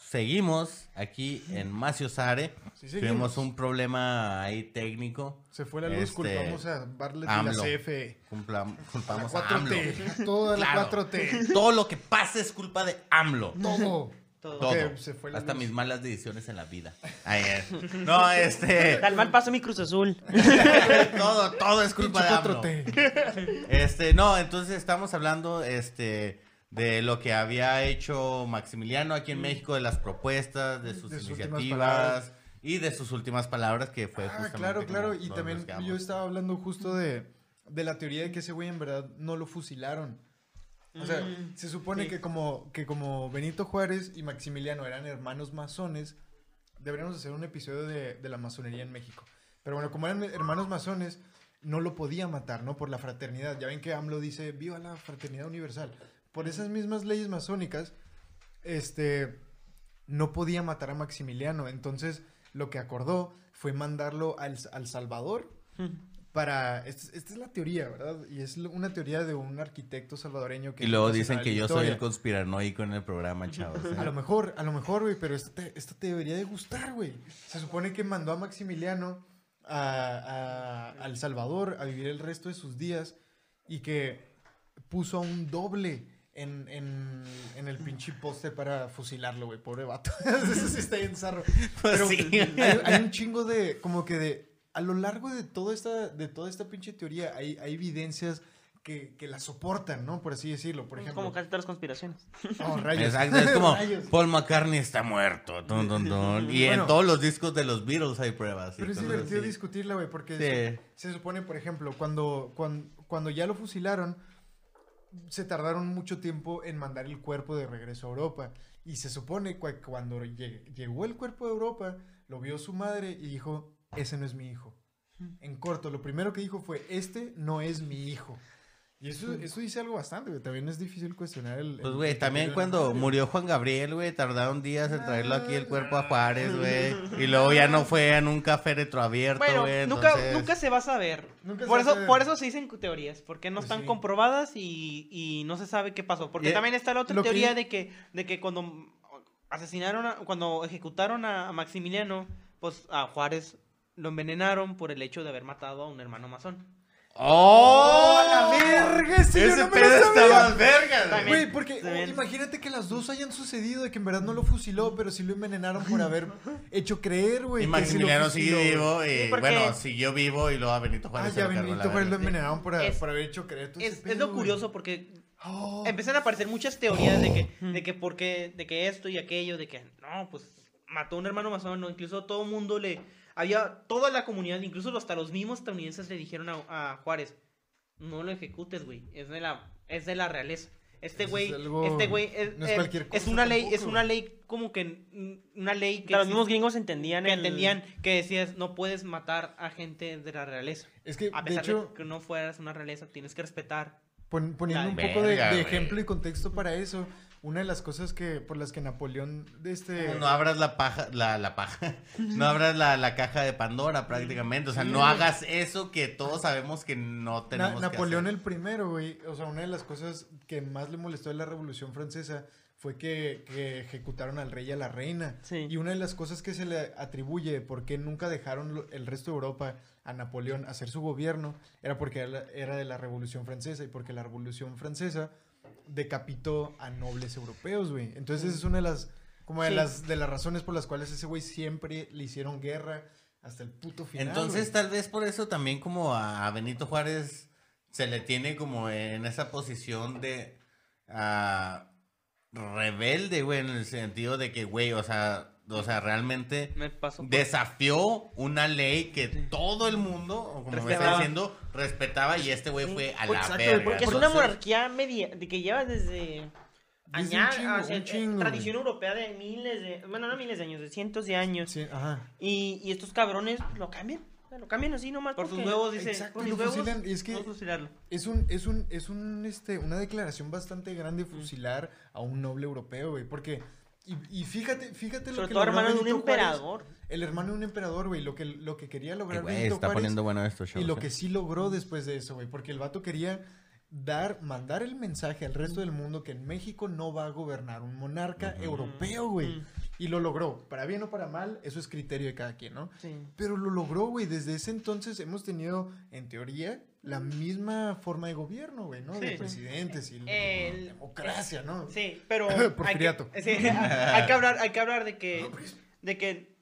Seguimos aquí en Macio Sare. Sí. Tuvimos un problema ahí técnico. Se fue la luz, Este, culpamos a Barlet y la AMLO. CFE. Cumpla- La culpamos a AMLO. 4T. La Claro. 4T. Todo lo que pasa es culpa de AMLO. Todo. Todo. Todo. Se fue la Hasta luz. mis malas decisiones en la vida. Ayer. No, este. Tal mal paso mi Cruz Azul. todo, todo es culpa de AMLO. 4T. Este, no, entonces estamos hablando este de lo que había hecho Maximiliano aquí en México, de las propuestas, de sus De sus últimas iniciativas y de sus últimas palabras que fue Ah, justamente claro, claro. Y también yo estaba hablando justo de, de la teoría de que ese güey en verdad no lo fusilaron. O sea, Mm, se supone sí. que, como, que como Benito Juárez y Maximiliano eran hermanos masones, deberíamos hacer un episodio de, de la masonería en México. Pero bueno, como eran hermanos masones, no lo podía matar, ¿no? Por la fraternidad. Ya ven que AMLO dice, viva la fraternidad universal. Por esas mismas leyes masónicas, este, no podía matar a Maximiliano. Entonces, lo que acordó fue mandarlo al, al Salvador para... Esta, esta es la teoría, ¿verdad? Y es una teoría de un arquitecto salvadoreño que... Y luego dicen que yo soy el conspiranoico en el programa, chavos. ¿eh? A lo mejor, a lo mejor, güey, pero esto te, esto te debería de gustar, güey. Se supone que mandó a Maximiliano a, a- a El Salvador a vivir el resto de sus días y que puso a un doble en, en, en el pinche poste para fusilarlo, güey. Pobre vato. Eso sí está bien zarro. Pues Pero sí. hay, hay un chingo de, como que de, a lo largo de toda esta, de toda esta pinche teoría hay, hay evidencias que, que la soportan, ¿no? Por así decirlo. Por Es ejemplo. como casi todas las conspiraciones. Oh, rayos. Exacto, es como Rayos. Paul McCartney está muerto. tun, tun, tun. Y en Bueno. todos los discos de los Beatles hay pruebas. Pero es divertido así. discutirla, güey, porque Sí. se, se supone, por ejemplo, cuando, cuando, cuando ya lo fusilaron, se tardaron mucho tiempo en mandar el cuerpo de regreso a Europa. Y se supone que cuando lle- llegó el cuerpo de Europa, lo vio su madre y dijo, ese no es mi hijo. En corto, lo primero que dijo fue, este no es mi hijo. Y eso, eso dice algo bastante, güey. También es difícil cuestionar el... Pues, güey, también cuando murió Juan Gabriel, güey, tardaron días en traerlo aquí el cuerpo a Juárez, güey. Y luego ya no fue en un café retroabierto, Bueno, güey. nunca, entonces- nunca se va a saber. Nunca se por, va a eso, por eso se dicen teorías, porque no Pues están sí. comprobadas y, y no se sabe qué pasó. Porque Y- también está la otra que- teoría de que de que cuando asesinaron, a- cuando ejecutaron a, a Maximiliano, pues a Juárez lo envenenaron por el hecho de haber matado a un hermano masón. ¡Oh! ¡La verga! Sí, yo Ese no me pedo lo está más verga, güey. Porque También. oh, imagínate que las dos hayan sucedido, de que en verdad no lo fusiló, pero sí lo envenenaron por haber hecho creer, güey. Y que Maximiliano sí lo sigue fusiló, vivo y, Sí, porque- bueno, siguió vivo y luego a Benito. Ah, Juárez se ya lo cargó Benito Juárez lo verga. envenenaron por, Es- por haber hecho creer todo ese Es, es pedo, lo güey. curioso porque Oh. empiezan a aparecer muchas teorías de que, de que por qué, de que esto y aquello, de que no, pues mató a un hermano masón, no, incluso todo el mundo le, había, toda la comunidad, incluso hasta los mismos estadounidenses le dijeron a, a Juárez, no lo ejecutes, güey, es de la es de la realeza. Este güey, es algo- este güey es, no es una ley, tampoco, es una ley como que una ley que los mismos gringos entendían que el- entendían que decías no puedes matar a gente de la realeza. Es que, A de pesar de, hecho, que no fueras una realeza, tienes que respetar. pon- poniendo La un poco de, verga, de güey. ejemplo y contexto para eso, una de las cosas que por las que Napoleón de este No, no abras la paja, la, la paja, no abras la, la caja de Pandora prácticamente, o sea, no hagas eso que todos sabemos que no Na- tenemos Napoleón que el primero, güey, o sea, una de las cosas que más le molestó de la Revolución Francesa fue que, que ejecutaron al rey y a la reina. Sí. Y una de las cosas que se le atribuye de por qué nunca dejaron el resto de Europa a Napoleón hacer su gobierno era porque era de la Revolución Francesa y porque la Revolución Francesa decapitó a nobles europeos, güey. Entonces esa es una de las como de Sí. las de las razones por las cuales ese güey siempre le hicieron guerra hasta el puto final. Entonces, güey. tal vez por eso también como a Benito Juárez se le tiene como en esa posición de ah, rebelde, güey, en el sentido de que, güey, o sea, o sea, realmente Me pasó por- desafió una ley que todo el mundo, o como me está Respetaba. diciendo, respetaba y este güey fue a Pues, la exacto, verga. Porque es una monarquía media, de que lleva desde Desde aña- un chingo, o sea, un eh, chingo, tradición europea de miles de, bueno, no miles de años, de cientos de años. Sí, ajá. Y, y estos cabrones lo cambian, o sea, lo cambian así nomás. por sus porque- huevos dice, Exacto, por sus huevos, fusilan, y es que- vamos a fusilarlo. Es un, es un, es un, este, una declaración bastante grande fusilar a un noble europeo, güey, porque, y, y fíjate, fíjate lo Sobre que todo hermano de un Juárez, emperador. el hermano de un emperador, güey, lo que, lo que quería eh, lograr güey, Benito está Juárez, poniendo bueno esto, y lo que sí logró después de eso, güey, porque el vato quería dar, mandar el mensaje al resto del mundo que en México no va a gobernar un monarca europeo, güey, y lo logró, para bien o para mal, eso es criterio de cada quien, ¿no? Sí. Pero lo logró, güey. Desde ese entonces hemos tenido, en teoría, la misma forma de gobierno, güey, ¿no? De presidentes y El- democracia, ¿no? Sí, pero Porfiriato. Hay que, sí, hay que hablar, hay que hablar de que, de que,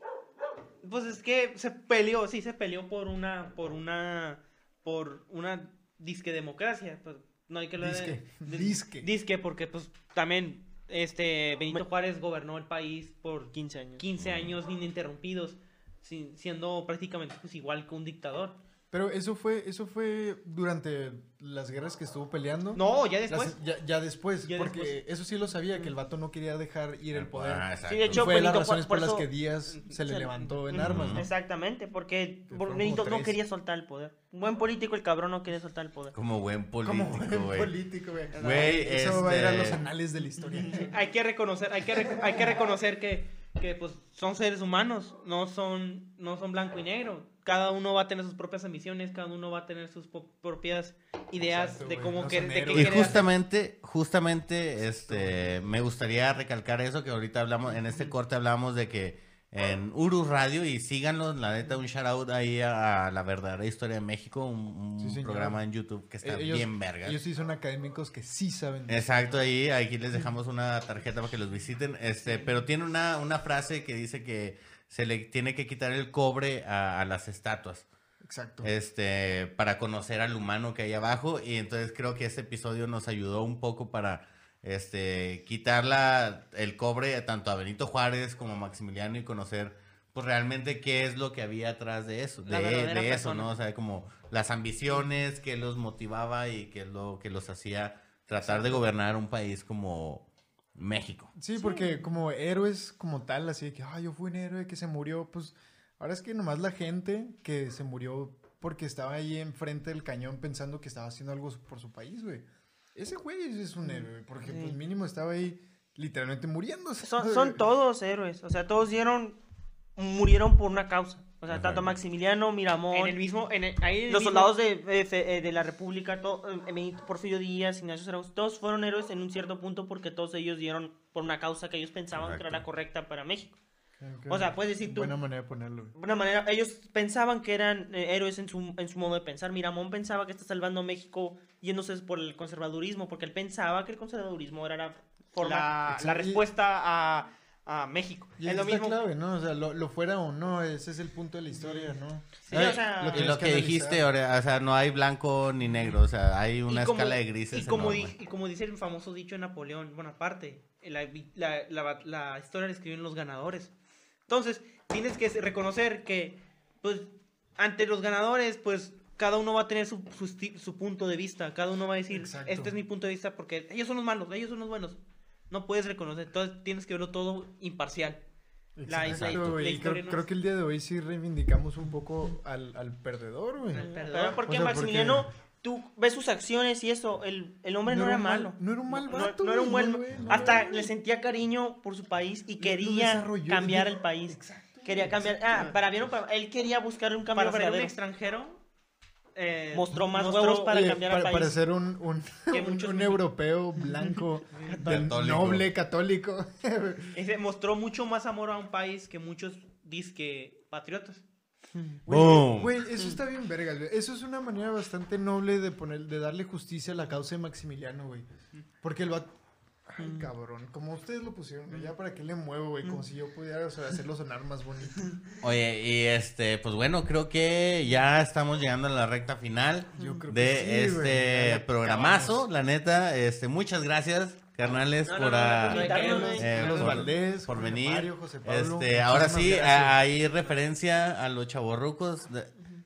pues es que se peleó, sí se peleó por una, por una, por una disque democracia, pues no hay que hablar de- Disque, de- disque. disque porque pues también este Benito Juárez gobernó el país por 15 años. 15 años ininterrumpidos, sin- siendo prácticamente pues igual que un dictador. Pero eso fue, eso fue durante las guerras que estuvo peleando. No, ya Las- después. ya, ya después, Ya porque después. eso sí lo sabía, que el vato no quería dejar ir el poder. Ah, exacto. Sí, de Y hecho, fue de las Benito razones por por las que Díaz se le se- levantó en armas, ¿no? Exactamente, porque Benito no quería soltar el poder. Un buen político, el cabrón no quería soltar el poder. Como buen político, Como buen político, güey. Eso va a ir a este- los anales de la historia. hay que reconocer, hay que, rec- hay que reconocer que, que pues son seres humanos, no son, no son blanco y negro. Cada uno va a tener sus propias ambiciones, cada uno va a tener sus propias ideas Exacto, de cómo no que, de qué. Y justamente, justamente, este, me gustaría recalcar eso que ahorita hablamos, en este corte hablamos de que en Urus Radio y síganlos, la neta, un shout out ahí a, a la verdadera historia de México, un, un Sí, señor. programa en YouTube que está ellos- bien verga. Ellos sí son académicos que sí saben. de- Exacto, ahí, aquí les dejamos una tarjeta para que los visiten. Este, pero tiene una, una frase que dice que se le tiene que quitar el cobre a, a las estatuas. Exacto. Este, para conocer al humano que hay abajo. Y entonces creo que este episodio nos ayudó un poco para este quitar la- el cobre tanto a Benito Juárez como a Maximiliano y conocer pues realmente qué es lo que había atrás de eso, de, eso, persona. ¿no? O sea, como las ambiciones que los motivaba y que es lo que los hacía tratar de gobernar un país como México. Sí, porque como héroes como tal, así de que, ah, yo fui un héroe que se murió, pues ahora es que nomás la gente que se murió porque estaba ahí enfrente del cañón pensando que estaba haciendo algo por su país, güey. Ese güey es un héroe, porque Sí. pues mínimo estaba ahí literalmente muriéndose. Son, son todos héroes, o sea, todos dieron, murieron por una causa. O sea, Ajá. tanto Maximiliano, Miramón, En el mismo, en el- ahí los mismo- soldados de, de- de- de la República, to- eh, Benito Porfirio Díaz, Ignacio Zaragoza, todos fueron héroes en un cierto punto porque todos ellos dieron por una causa que ellos pensaban que era la correcta para México. O sea, puedes decir tú, Buena manera de ponerlo. una manera, ellos pensaban que eran eh, héroes en su, en su modo de pensar. Miramón pensaba que está salvando a México yéndose por el conservadurismo, porque él pensaba que el conservadurismo era la forma... la, respuesta a, a México. Y es lo mismo. clave, ¿no? O sea, lo, lo fuera o no, ese es el punto de la historia, ¿no? Sí, Ay, o sea, lo Y tienes lo que que dijiste, ahora, o sea, no hay blanco ni negro, o sea, hay una Y como- escala de grises. Y como, di- y como dice el famoso dicho de Napoleón, bueno, aparte, la, la, la- la historia la escriben los ganadores. Entonces, tienes que reconocer que, pues, ante los ganadores, pues, cada uno va a tener su, su, su punto de vista. Cada uno va a decir, Exacto. este es mi punto de vista porque ellos son los malos, ellos son los buenos. No puedes reconocer, entonces tienes que verlo todo imparcial. La- Exacto, la- güey, la y creo, no creo que el día de hoy sí reivindicamos un poco al, al perdedor, güey. Al perdedor. Porque O sea, Maximiliano, porque- tú ves sus acciones y eso, el, el hombre no, era malo. no era un mal No- vato, no, era un buen... no, güey, no, hasta le sentía cariño por su país y quería cambiar el país. Quería cambiar... Ah, para bien o para Él quería buscar un cambio Para un extranjero, eh, Mostró más mostró- huevos para cambiar para, al país. para ser un, un, un- europeo blanco, del Católico. noble católico. ese mostró mucho más amor a un país que muchos disque patriotas. Güey, eso está bien verga, güey. Eso es una manera bastante noble de poner, de darle justicia a la causa de Maximiliano, güey. Porque el va Ay, cabrón, como ustedes lo pusieron, güey, ya para qué le muevo, güey, como si yo pudiera o sea, hacerlo sonar más bonito. Oye, y este, pues bueno, creo que ya estamos llegando a la recta final Yo creo que de sí, este la programazo, la neta, este, muchas gracias, carnales, No, no, por, güey. eh, por- Valdés, por venir. Mario, José Pablo, este, ahora sí, a- hay referencia a los chavorrucos.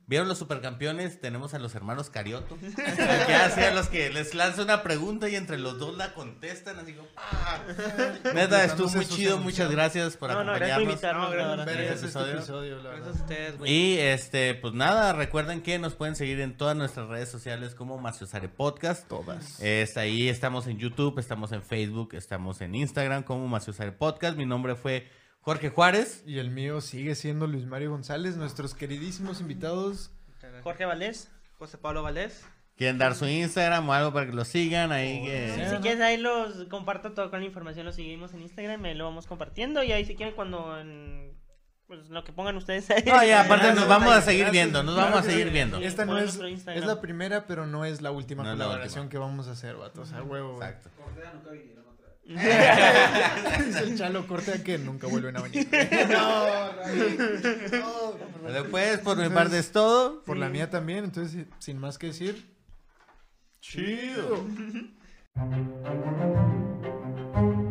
¿Vieron los supercampeones? Tenemos a los hermanos Carioto. que hacen los que les lanza una pregunta y entre los dos la contestan. Así como, ¡ah! Neta, estuvo muy chido. Muchas gracias por No, no, gracias por acompañarnos. invitarnos. No, gracias Este es episodio. episodio, la Gracias a ustedes, güey. Y este, pues nada, recuerden que nos pueden seguir en todas nuestras redes sociales como Maciosare Podcast. Todas. Este, ahí estamos en YouTube, estamos en Facebook, estamos en Instagram como Maciosare Podcast. Mi nombre fue Jorge Juárez. Y el mío sigue siendo Luis Mario González, nuestros queridísimos invitados. Jorge Valdés. José Pablo Valdés. ¿Quieren dar su Instagram o algo para que lo sigan? Ahí que... Sí, si quieres ahí los comparto todo con la información, lo seguimos en Instagram, me lo vamos compartiendo y ahí si quieren cuando en, pues lo que pongan ustedes ahí. No, ya, aparte nos vamos a seguir viendo, nos vamos a seguir viendo. Esta no es, es la primera, pero no es la última No la colaboración última. que vamos a hacer, vato. O sea, huevo. Exacto. Cortea Dice el chalo corte a que nunca vuelven a venir. no, no. Después, por mi parte es todo. Por la mía también, entonces, sin más que decir. Chido. Chido.